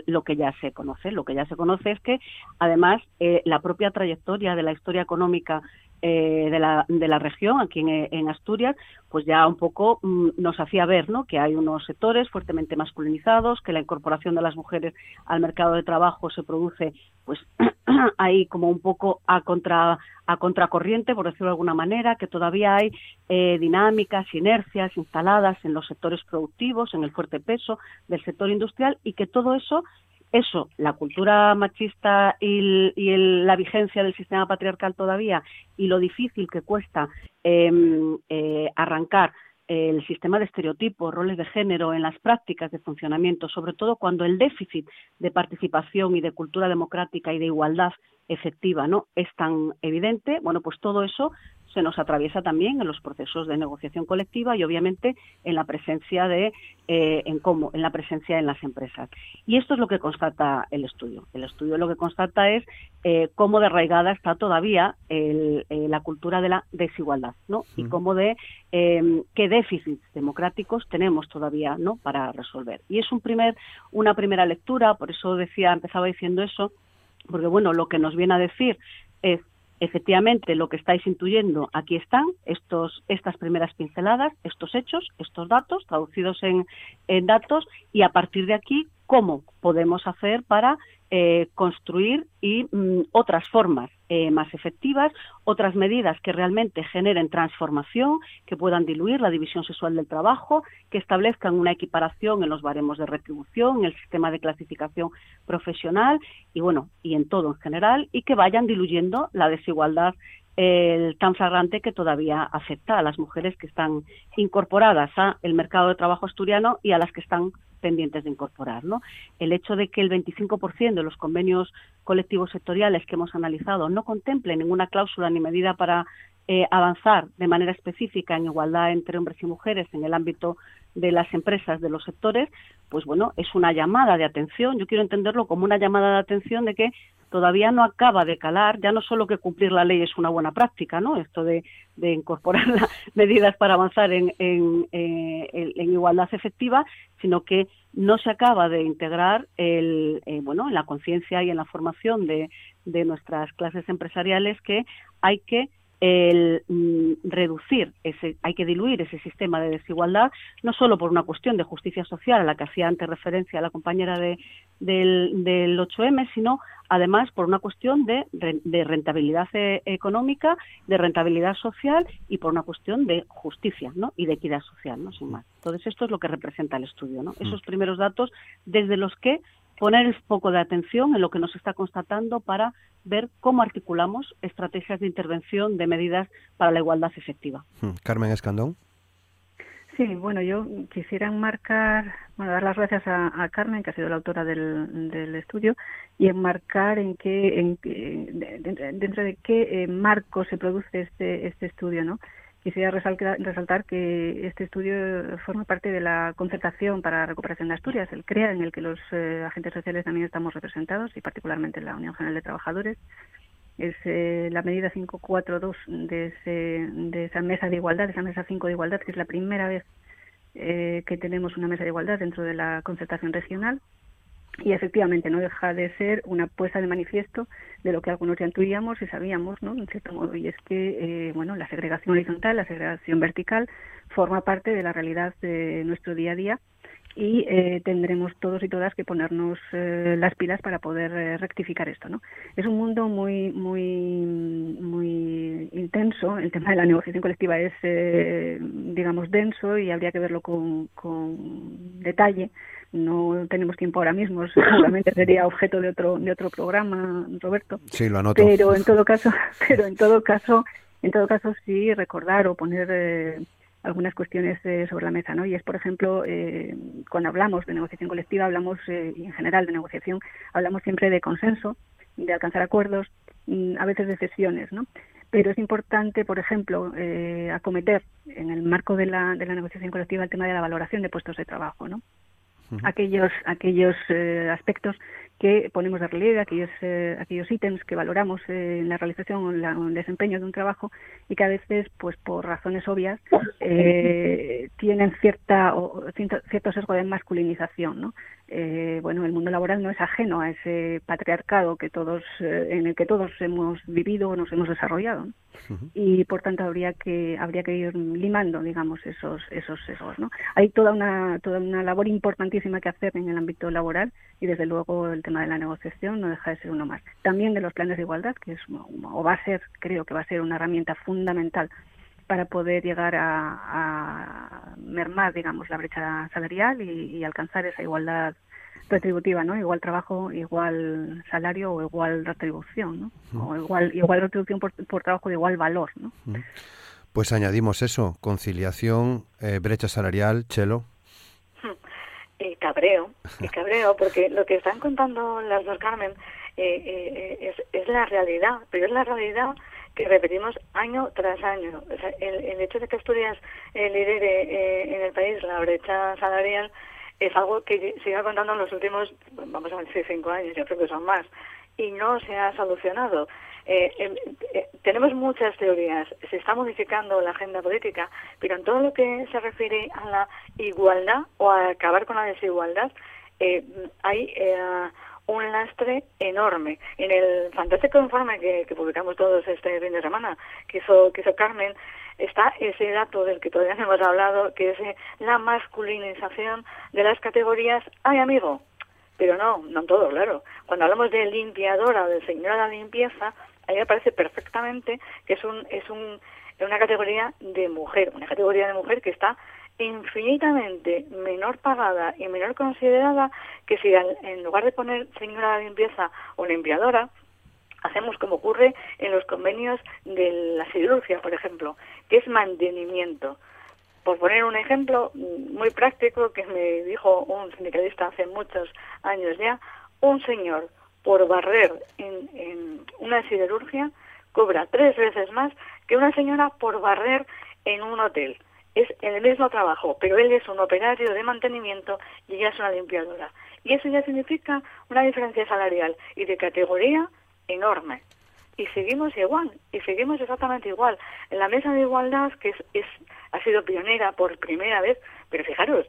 lo que ya se conoce. Lo que ya se conoce es que, además, eh, la propia trayectoria de la historia económica eh, de, la, de la región, aquí en, Asturias, pues ya un poco mm, nos hacía ver ¿no? que hay unos sectores fuertemente masculinizados, que la incorporación de las mujeres al mercado de trabajo se produce pues ahí como un poco a contra a contracorriente, por decirlo de alguna manera, que todavía hay eh, dinámicas, inercias instaladas en los sectores productivos, en el fuerte peso del sector industrial y que todo eso eso, la cultura machista y, la vigencia del sistema patriarcal todavía y lo difícil que cuesta em, eh, arrancar el sistema de estereotipos, roles de género en las prácticas de funcionamiento, sobre todo cuando el déficit de participación y de cultura democrática y de igualdad efectiva no es tan evidente, bueno, pues todo eso se nos atraviesa también en los procesos de negociación colectiva y obviamente en la presencia de eh, en cómo en la presencia en las empresas. Y esto es lo que constata el estudio. El estudio lo que constata es eh, cómo de arraigada está todavía eh, la cultura de la desigualdad no y cómo de em, qué déficits democráticos tenemos todavía no para resolver. Y es un primer una primera lectura por eso decía empezaba diciendo eso porque bueno lo que nos viene a decir es efectivamente lo que estáis intuyendo, aquí están estos, estas primeras pinceladas, estos hechos, estos datos traducidos en, en datos y a partir de aquí, ¿cómo podemos hacer para eh, construir y mm, otras formas eh, más efectivas, otras medidas que realmente generen transformación, que puedan diluir la división sexual del trabajo, que establezcan una equiparación en los baremos de retribución, en el sistema de clasificación profesional y bueno, y en todo en general, y que vayan diluyendo la desigualdad el tan flagrante que todavía afecta a las mujeres que están incorporadas al mercado de trabajo asturiano y a las que están pendientes de incorporar. ¿no? El hecho de que el 25% de los convenios colectivos sectoriales que hemos analizado no contemplen ninguna cláusula ni medida para eh, avanzar de manera específica en igualdad entre hombres y mujeres en el ámbito de las empresas, de los sectores, pues bueno, es una llamada de atención. Yo quiero entenderlo como una llamada de atención de que todavía no acaba de calar, ya no solo que cumplir la ley es una buena práctica, ¿no? Esto de, incorporar las medidas para avanzar en, en, eh, en, igualdad efectiva, sino que no se acaba de integrar el, eh, bueno, en la conciencia y en la formación de, de nuestras clases empresariales que hay que el mm, reducir ese, hay que diluir ese sistema de desigualdad, no solo por una cuestión de justicia social a la que hacía antes referencia la compañera de, del, del 8M, sino además por una cuestión de, de rentabilidad eh, económica, de rentabilidad social y por una cuestión de justicia ¿no? y de equidad social, ¿no? sin más. Entonces, esto es lo que representa el estudio, ¿no? esos mm. primeros datos desde los que poner el foco de atención en lo que nos está constatando para ver cómo articulamos estrategias de intervención de medidas para la igualdad efectiva. Hmm. Carmen Escandón. Sí, bueno, yo quisiera enmarcar, bueno, dar las gracias a, Carmen, que ha sido la autora del, del estudio, y enmarcar en qué, en, dentro de qué eh, marco se produce este, este estudio, ¿no? Quisiera resaltar, que este estudio forma parte de la concertación para la recuperación de Asturias, el CREA, en el que los eh, agentes sociales también estamos representados y particularmente la Unión General de Trabajadores. Es eh, la medida 542 de, de esa mesa de igualdad, de esa mesa 5 de igualdad, que es la primera vez eh, que tenemos una mesa de igualdad dentro de la concertación regional y efectivamente no deja de ser una puesta de manifiesto de lo que algunos ya intuíamos y sabíamos, ¿no? En cierto modo, y es que, eh, bueno, la segregación horizontal, la segregación vertical, forma parte de la realidad de nuestro día a día y eh, tendremos todos y todas que ponernos eh, las pilas para poder eh, rectificar esto no es un mundo muy muy muy intenso. El tema de la negociación colectiva es digamos denso y habría que verlo con, con detalle no tenemos tiempo ahora mismo, seguramente sería objeto de otro de otro programa, Roberto. Sí, lo anoto. Pero en todo caso, pero en todo caso, en todo caso sí recordar o poner eh, algunas cuestiones eh, sobre la mesa, ¿no? Y es, por ejemplo, eh, cuando hablamos de negociación colectiva, hablamos en general de negociación, hablamos siempre de consenso, de alcanzar acuerdos, mm, a veces de cesiones, ¿no? Pero es importante, por ejemplo, acometer en el marco de la, de la negociación colectiva el tema de la valoración de puestos de trabajo, ¿no? Aquellos aquellos eh, aspectos que ponemos de relieve, aquellos eh, aquellos ítems que valoramos eh, en la realización o en, el desempeño de un trabajo y que a veces, pues por razones obvias, tienen cierta o, cierto sesgo de masculinización, ¿no? Eh, bueno, el mundo laboral no es ajeno a ese patriarcado que todos, eh, en el que todos hemos vivido o nos hemos desarrollado. Y por tanto habría que, habría que ir limando, digamos, esos, esos sesgos. ¿no? Hay toda una, toda una labor importantísima que hacer en el ámbito laboral y desde luego el tema de la negociación no deja de ser uno más. También de los planes de igualdad, que es, o va a ser, creo que va a ser una herramienta fundamental para poder llegar a, mermar, digamos, la brecha salarial y, alcanzar esa igualdad retributiva, ¿no? Igual trabajo, igual salario o igual retribución, ¿no? O igual, igual retribución por, trabajo de igual valor, ¿no? Pues añadimos eso, conciliación, eh, brecha salarial, Chelo. Eh, cabreo, cabreo, porque lo que están contando las dos Carmen eh, eh, es, es la realidad, pero es la realidad que repetimos año tras año. el, hecho de que Asturias eh, lidere eh, en el país la brecha salarial es algo que se iba contando en los últimos, vamos a decir, cinco años, yo creo que son más, y no se ha solucionado. Eh, em, tenemos muchas teorías, se está modificando la agenda política, pero en todo lo que se refiere a la igualdad o a acabar con la desigualdad, hay un lastre enorme. En el fantástico informe que, publicamos todos este fin de semana, que hizo, que hizo Carmen, está ese dato del que todavía no hemos hablado, que es eh, la masculinización de las categorías ¡ay, amigo! Pero no, no todo, claro. Cuando hablamos de limpiadora o de señora de la limpieza, ahí me parece perfectamente que es un, es un, una categoría de mujer, una categoría de mujer que está infinitamente menor pagada y menor considerada que si en lugar de poner señora de limpieza o limpiadora, hacemos como ocurre en los convenios de la siderurgia, por ejemplo, que es mantenimiento. Por poner un ejemplo muy práctico que me dijo un sindicalista hace muchos años ya, un señor por barrer en, en una siderurgia cobra tres veces más que una señora por barrer en un hotel. Es el mismo trabajo, pero él es un operario de mantenimiento y ella es una limpiadora. Y eso ya significa una diferencia salarial y de categoría enorme. Y seguimos igual, y seguimos exactamente igual. En la mesa de igualdad, que es, es, ha sido pionera por primera vez, pero fijaros,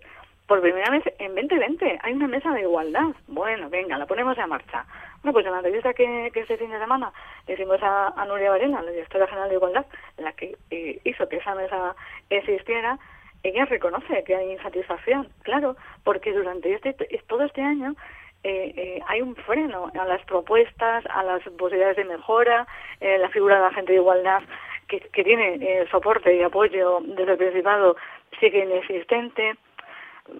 por primera vez en 2020 hay una mesa de igualdad. Bueno, venga, la ponemos en marcha. Bueno, pues en la entrevista que, este fin de semana le hicimos a, Nuria Varela, la directora general de Igualdad, la que eh, hizo que esa mesa existiera, ella reconoce que hay insatisfacción, claro, porque durante este todo este año eh, eh, hay un freno a las propuestas, a las posibilidades de mejora, la figura de la gente de igualdad que, que tiene soporte y apoyo desde el Principado sigue inexistente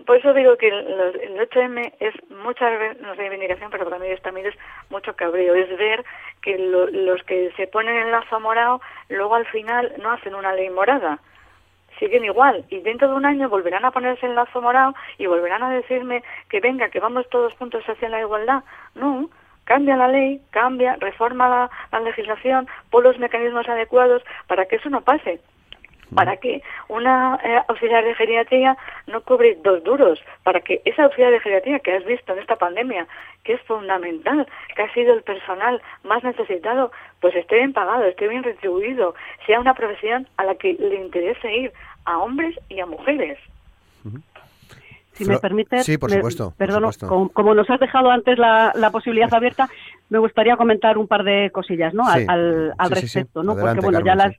por eso digo que el 8M es mucha reivindicación, pero para mí también es mucho cabreo. Es ver que los que se ponen en lazo morado luego al final no hacen una ley morada. Siguen igual y dentro de un año volverán a ponerse en lazo morado y volverán a decirme que venga, que vamos todos juntos hacia la igualdad. No, cambia la ley, cambia, reforma la, la legislación, pon los mecanismos adecuados para que eso no pase para que una eh, auxiliar de geriatría no cobre dos duros, para que esa auxiliar de geriatría que has visto en esta pandemia, que es fundamental, que ha sido el personal más necesitado, pues esté bien pagado, esté bien retribuido, sea una profesión a la que le interese ir a hombres y a mujeres. Si me permite, sí, por supuesto, perdón, Como, nos has dejado antes la, posibilidad abierta, me gustaría comentar un par de cosillas, ¿no? al, al, respecto, ¿no? Porque bueno, ya las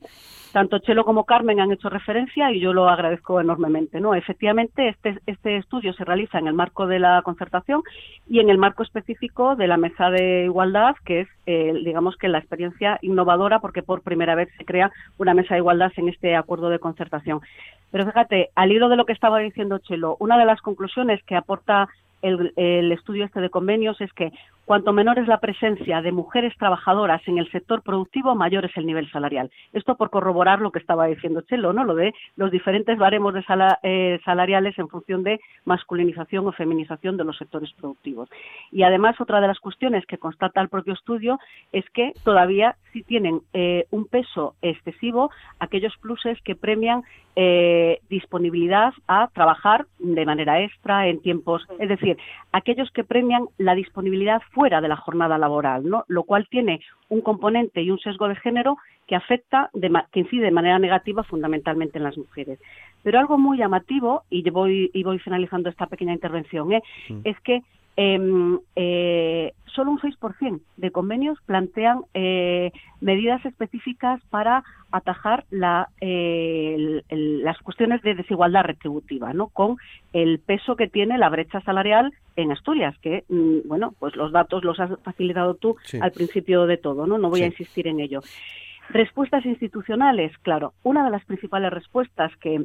tanto Chelo como Carmen han hecho referencia y yo lo agradezco enormemente. ¿no? Efectivamente, este, este estudio se realiza en el marco de la concertación y en el marco específico de la mesa de igualdad, que es, eh, digamos que la experiencia innovadora, porque por primera vez se crea una mesa de igualdad en este acuerdo de concertación. Pero fíjate, al hilo de lo que estaba diciendo Chelo, una de las conclusiones que aporta el, estudio este de convenios es que cuanto menor es la presencia de mujeres trabajadoras en el sector productivo, mayor es el nivel salarial. Esto por corroborar lo que estaba diciendo Chelo, ¿no? Lo de los diferentes baremos de eh, salariales en función de masculinización o feminización de los sectores productivos. Y además, otra de las cuestiones que constata el propio estudio es que todavía sí tienen eh, un peso excesivo aquellos pluses que premian eh, disponibilidad a trabajar de manera extra en tiempos, es decir, aquellos que premian la disponibilidad fuera de la jornada laboral, ¿no? Lo cual tiene un componente y un sesgo de género que afecta, que incide de manera negativa fundamentalmente en las mujeres. Pero algo muy llamativo, y voy, y voy finalizando esta pequeña intervención, ¿eh? mm. es que eh, eh, solo un 6% de convenios plantean eh, medidas específicas para atajar la, eh, las cuestiones de desigualdad retributiva, ¿no? Con el peso que tiene la brecha salarial en Asturias, que, mm, bueno, pues los datos los has facilitado tú al principio de todo, ¿no? No voy a insistir en ello. Respuestas institucionales, claro, una de las principales respuestas que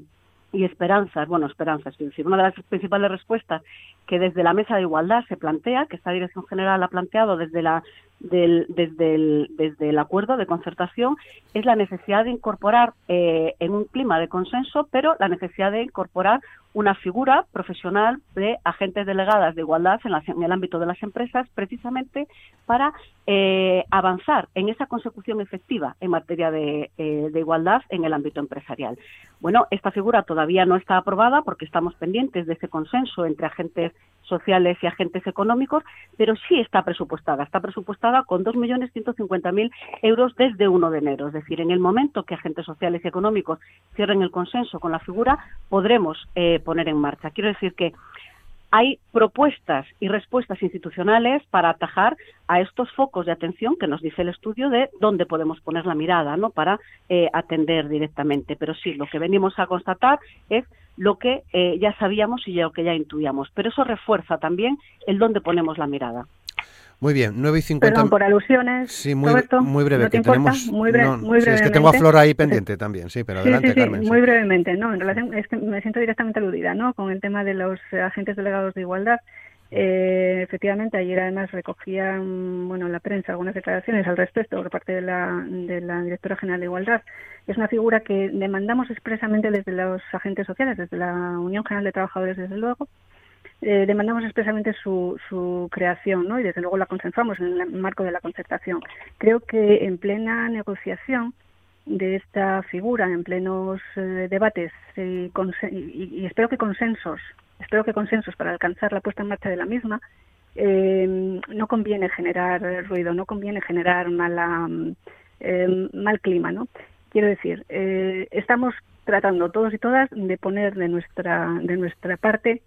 y esperanzas, bueno, esperanzas, es decir, una de las principales respuestas que desde la mesa de igualdad se plantea, que esta dirección general ha planteado desde la del, desde, el, desde el acuerdo de concertación es la necesidad de incorporar eh, en un clima de consenso, pero la necesidad de incorporar una figura profesional de agentes delegadas de igualdad en, el ámbito de las empresas, precisamente para eh, avanzar en esa consecución efectiva en materia de, eh, de, igualdad en el ámbito empresarial. Bueno, esta figura todavía no está aprobada porque estamos pendientes de ese consenso entre agentes sociales y agentes económicos, pero sí está presupuestada. Está presupuestada con 2.150.000 euros desde 1 de enero. Es decir, en el momento que agentes sociales y económicos cierren el consenso con la figura, podremos eh, poner en marcha. Quiero decir que hay propuestas y respuestas institucionales para atajar a estos focos de atención que nos dice el estudio de dónde podemos poner la mirada, ¿no? Para eh, atender directamente. Pero sí, lo que venimos a constatar es lo que eh, ya sabíamos y lo que ya intuíamos. Pero eso refuerza también el dónde ponemos la mirada. Muy bien, 9 y 50. Perdón por alusiones. Sí, muy, muy breve. que tenemos, muy, brevemente. es que tengo a Flora ahí pendiente también, sí, pero adelante, sí, sí, Carmen. Muy brevemente, no, en relación, es que me siento directamente aludida, ¿no? Con el tema de los agentes delegados de igualdad. Eh, efectivamente, ayer además recogían bueno, la prensa algunas declaraciones al respecto por parte de la, de la Directora General de Igualdad. Es una figura que demandamos expresamente desde los agentes sociales, desde la Unión General de Trabajadores, desde luego, eh, demandamos expresamente su, su creación ¿no? y desde luego la consensuamos en el marco de la concertación. Creo que en plena negociación de esta figura, en plenos eh, debates y, y, espero que consensos, espero que consensos para alcanzar la puesta en marcha de la misma, eh, no conviene generar ruido, no conviene generar mala, eh, mal clima, ¿no? Quiero decir, eh, estamos tratando todos y todas de poner de nuestra de nuestra parte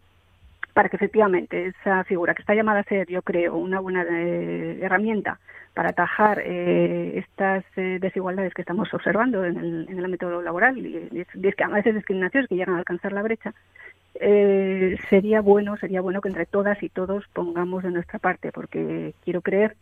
para que efectivamente esa figura que está llamada a ser, yo creo, una buena eh, herramienta para atajar eh, estas eh, desigualdades que estamos observando en el, en el ámbito laboral y, y, y a veces discriminaciones que llegan a alcanzar la brecha, eh, sería bueno, sería bueno que entre todas y todos pongamos de nuestra parte, porque quiero creer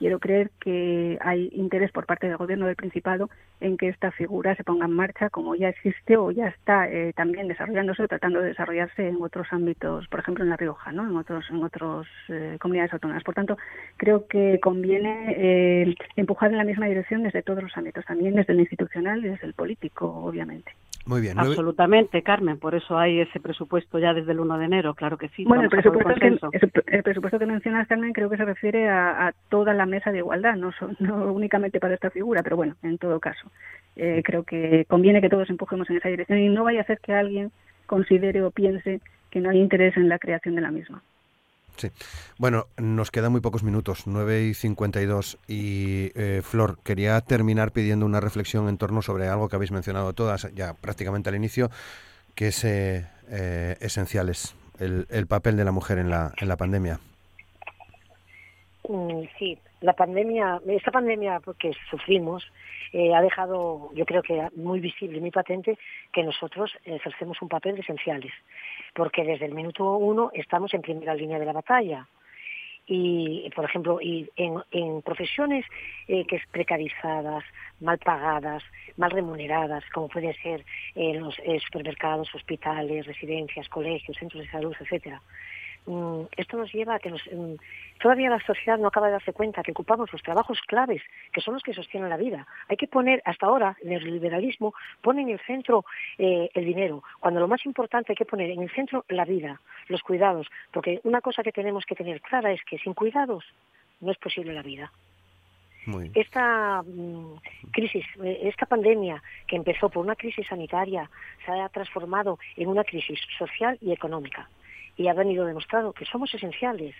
quiero creer que hay interés por parte del gobierno del Principado en que esta figura se ponga en marcha como ya existe o ya está eh, también desarrollándose o tratando de desarrollarse en otros ámbitos, por ejemplo en La Rioja, ¿no? en otros en otras eh, comunidades autónomas. Por tanto, creo que conviene eh, empujar en la misma dirección desde todos los ámbitos, también desde el institucional y desde el político, obviamente. Muy bien. Absolutamente, Carmen. Por eso hay ese presupuesto ya desde el 1 de enero, claro que sí. Bueno, el presupuesto, que, el presupuesto que mencionas, Carmen, creo que se refiere a, a toda la mesa de igualdad, no, so, no, únicamente para esta figura, pero bueno, en todo caso. Eh, creo que conviene que todos empujemos en esa dirección y no vaya a ser que alguien considere o piense que no hay interés en la creación de la misma. Sí. Bueno, nos quedan muy pocos minutos, 9 y 52. Y eh, Flor, quería terminar pidiendo una reflexión en torno sobre algo que habéis mencionado todas ya prácticamente al inicio, que es eh, eh, esenciales, el, el, papel de la mujer en la, en la pandemia. Mm, sí, la pandemia, esta pandemia que sufrimos, eh, ha dejado, yo creo que muy visible, muy patente, que nosotros ejercemos un papel de esenciales porque desde el minuto uno estamos en primera línea de la batalla. Y, por ejemplo, en profesiones eh, que es precarizadas, mal pagadas, mal remuneradas, como pueden ser eh, los eh, supermercados, hospitales, residencias, colegios, centros de salud, etcétera. Mm, esto nos lleva a que nos, mm, todavía la sociedad no acaba de darse cuenta que ocupamos los trabajos claves, que son los que sostienen la vida. Hay que poner, hasta ahora, en el liberalismo, pone en el centro eh, el dinero, cuando lo más importante hay que poner en el centro la vida, los cuidados, porque una cosa que tenemos que tener clara es que sin cuidados no es posible la vida. Muy. Esta mm, crisis, eh, esta pandemia que empezó por una crisis sanitaria, se ha transformado en una crisis social y económica y ha venido demostrado que somos esenciales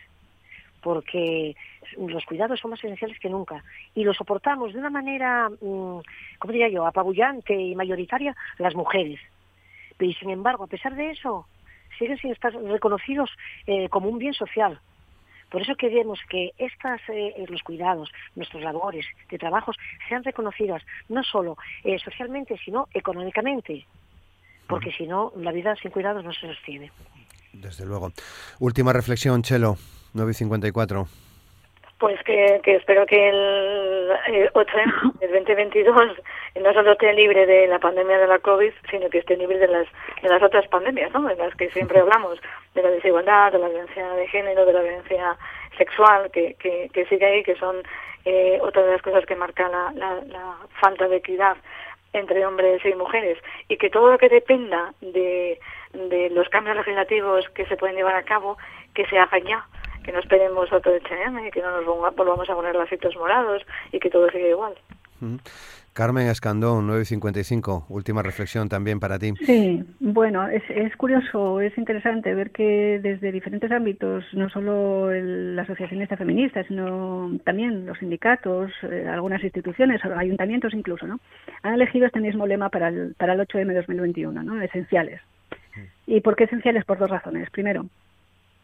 porque los cuidados son más esenciales que nunca y lo soportamos de una manera, mmm, ¿cómo diría yo?, apabullante y mayoritaria las mujeres. Y sin embargo, a pesar de eso, siguen sin estar reconocidos eh, como un bien social. Por eso queremos que estas, eh, los cuidados, nuestras labores de trabajos sean reconocidas no solo eh, socialmente, sino económicamente, porque si no, la vida sin cuidados no se sostiene. Desde luego. Última reflexión, Chelo, 9.54. Pues que, que, espero que el, el 8 del 2022 no solo esté libre de la pandemia de la COVID, sino que esté libre de las, de las otras pandemias, ¿no? de las que siempre hablamos, de la desigualdad, de la violencia de género, de la violencia sexual, que, que, que sigue ahí, que son eh, otra de las cosas que marca la, la, la falta de equidad entre hombres y mujeres, y que todo lo que dependa de de los cambios legislativos que se pueden llevar a cabo, que se hagan ya, que no esperemos otro HM, que no nos volvamos a poner lacitos morados y que todo siga igual. Carmen Escandón, 955, última reflexión también para ti. Sí, bueno, es, es curioso, es interesante ver que desde diferentes ámbitos, no solo el, la asociación esta feminista, sino también los sindicatos, eh, algunas instituciones, ayuntamientos incluso, ¿no? Han elegido este mismo lema para el, para el 8M 2021, ¿no? Esenciales. ¿Y por qué esenciales? Por dos razones. Primero,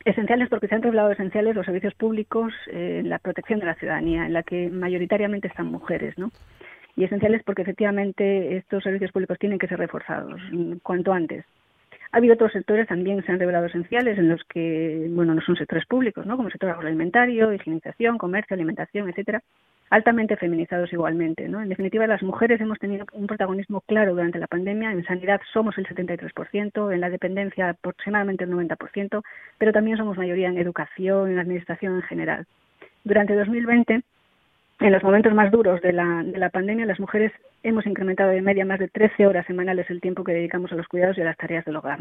esenciales porque se han revelado esenciales los servicios públicos eh, en la protección de la ciudadanía, en la que mayoritariamente están mujeres, ¿no? Y esenciales porque efectivamente estos servicios públicos tienen que ser reforzados mm, cuanto antes. Ha habido otros sectores también que se han revelado esenciales en los que, bueno, no son sectores públicos, ¿no? Como el sector agroalimentario, higienización, comercio, alimentación, etcétera, altamente feminizados igualmente. ¿no? En definitiva, las mujeres hemos tenido un protagonismo claro durante la pandemia. En sanidad somos el 73%, en la dependencia aproximadamente el 90%, pero también somos mayoría en educación, en administración en general. Durante 2020, en los momentos más duros de la, de la pandemia, las mujeres hemos incrementado de media más de 13 horas semanales el tiempo que dedicamos a los cuidados y a las tareas del hogar.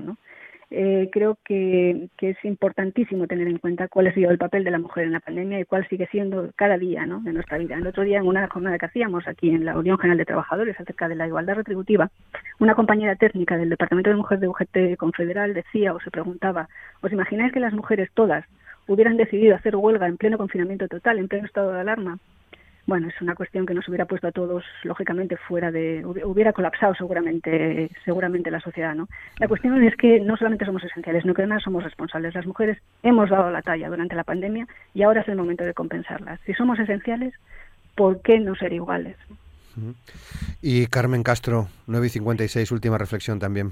Eh, creo que, es importantísimo tener en cuenta cuál ha sido el papel de la mujer en la pandemia y cuál sigue siendo cada día de nuestra vida. El otro día, en una jornada que hacíamos aquí en la Unión General de Trabajadores acerca de la igualdad retributiva, una compañera técnica del Departamento de Mujer de UGT Confederal decía o se preguntaba, ¿os imagináis que las mujeres todas hubieran decidido hacer huelga en pleno confinamiento total, en pleno estado de alarma? Bueno, es una cuestión que nos hubiera puesto a todos, lógicamente, fuera de, hubiera colapsado seguramente, seguramente la sociedad, ¿no? La cuestión es que no solamente somos esenciales, no que además somos responsables. Las mujeres hemos dado la talla durante la pandemia y ahora es el momento de compensarlas. Si somos esenciales, ¿por qué no ser iguales? Y Carmen Castro, 9 y 56, última reflexión también.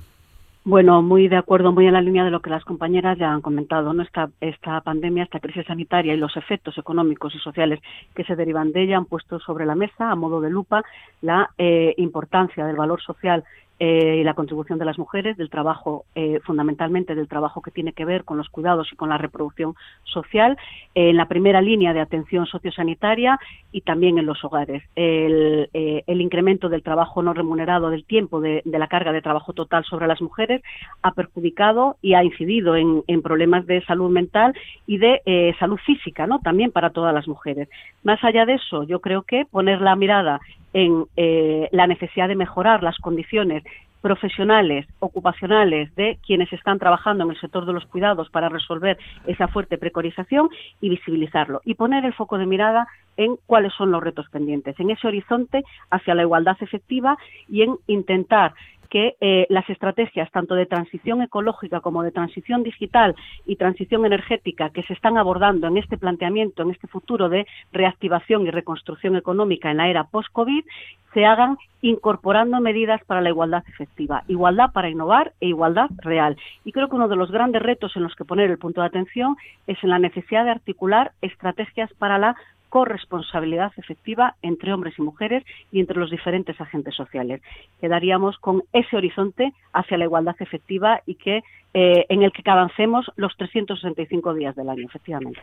Bueno, muy de acuerdo, muy en la línea de lo que las compañeras ya han comentado. ¿no? Esta, esta pandemia, esta crisis sanitaria y los efectos económicos y sociales que se derivan de ella han puesto sobre la mesa, a modo de lupa, la eh, importancia del valor social eh, y la contribución de las mujeres, del trabajo, eh, fundamentalmente del trabajo que tiene que ver con los cuidados y con la reproducción social, eh, en la primera línea de atención sociosanitaria y también en los hogares. El, incremento del trabajo no remunerado, del tiempo de, la carga de trabajo total sobre las mujeres, ha perjudicado y ha incidido en, en problemas de salud mental y de salud física, ¿no? También para todas las mujeres. Más allá de eso, yo creo que poner la mirada en eh, la necesidad de mejorar las condiciones profesionales, ocupacionales de quienes están trabajando en el sector de los cuidados para resolver esa fuerte precarización y visibilizarlo y poner el foco de mirada en cuáles son los retos pendientes, en ese horizonte hacia la igualdad efectiva y en intentar que eh, las estrategias tanto de transición ecológica como de transición digital y transición energética que se están abordando en este planteamiento, en este futuro de reactivación y reconstrucción económica en la era post-COVID, se hagan incorporando medidas para la igualdad efectiva, igualdad para innovar e igualdad real. Y creo que uno de los grandes retos en los que poner el punto de atención es en la necesidad de articular estrategias para la corresponsabilidad efectiva entre hombres y mujeres y entre los diferentes agentes sociales. Quedaríamos con ese horizonte hacia la igualdad efectiva y que eh, en el que avancemos los 365 días del año, efectivamente.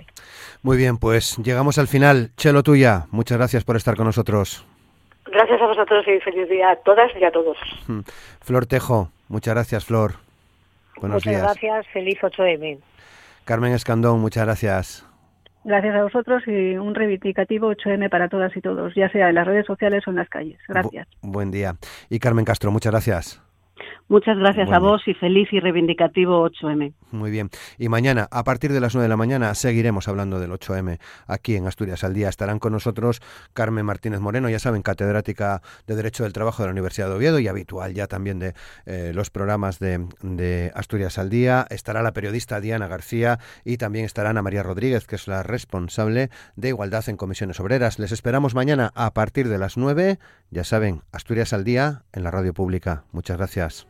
Muy bien, pues llegamos al final. Chelo tuya, muchas gracias por estar con nosotros. Gracias a vosotros y feliz día a todas y a todos. Hmm. Flor Tejo, muchas gracias, Flor. Buenos muchas gracias, feliz 8M. Carmen Escandón, muchas gracias. Gracias a vosotros y un reivindicativo 8M para todas y todos, ya sea en las redes sociales o en las calles. Gracias. buen día. Y Carmen Castro, muchas gracias. Muchas gracias a vos y feliz y reivindicativo 8M. Muy bien. Y mañana, a partir de las 9 de la mañana, seguiremos hablando del 8M aquí en Asturias al Día. Estarán con nosotros Carmen Martínez Moreno, ya saben, catedrática de Derecho del Trabajo de la Universidad de Oviedo y habitual ya también de eh, los programas de, de, Asturias al Día. Estará la periodista Diana García y también estará Ana María Rodríguez, que es la responsable de Igualdad en Comisiones Obreras. Les esperamos mañana a partir de las 9. Ya saben, Asturias al Día en la radio pública. Muchas gracias.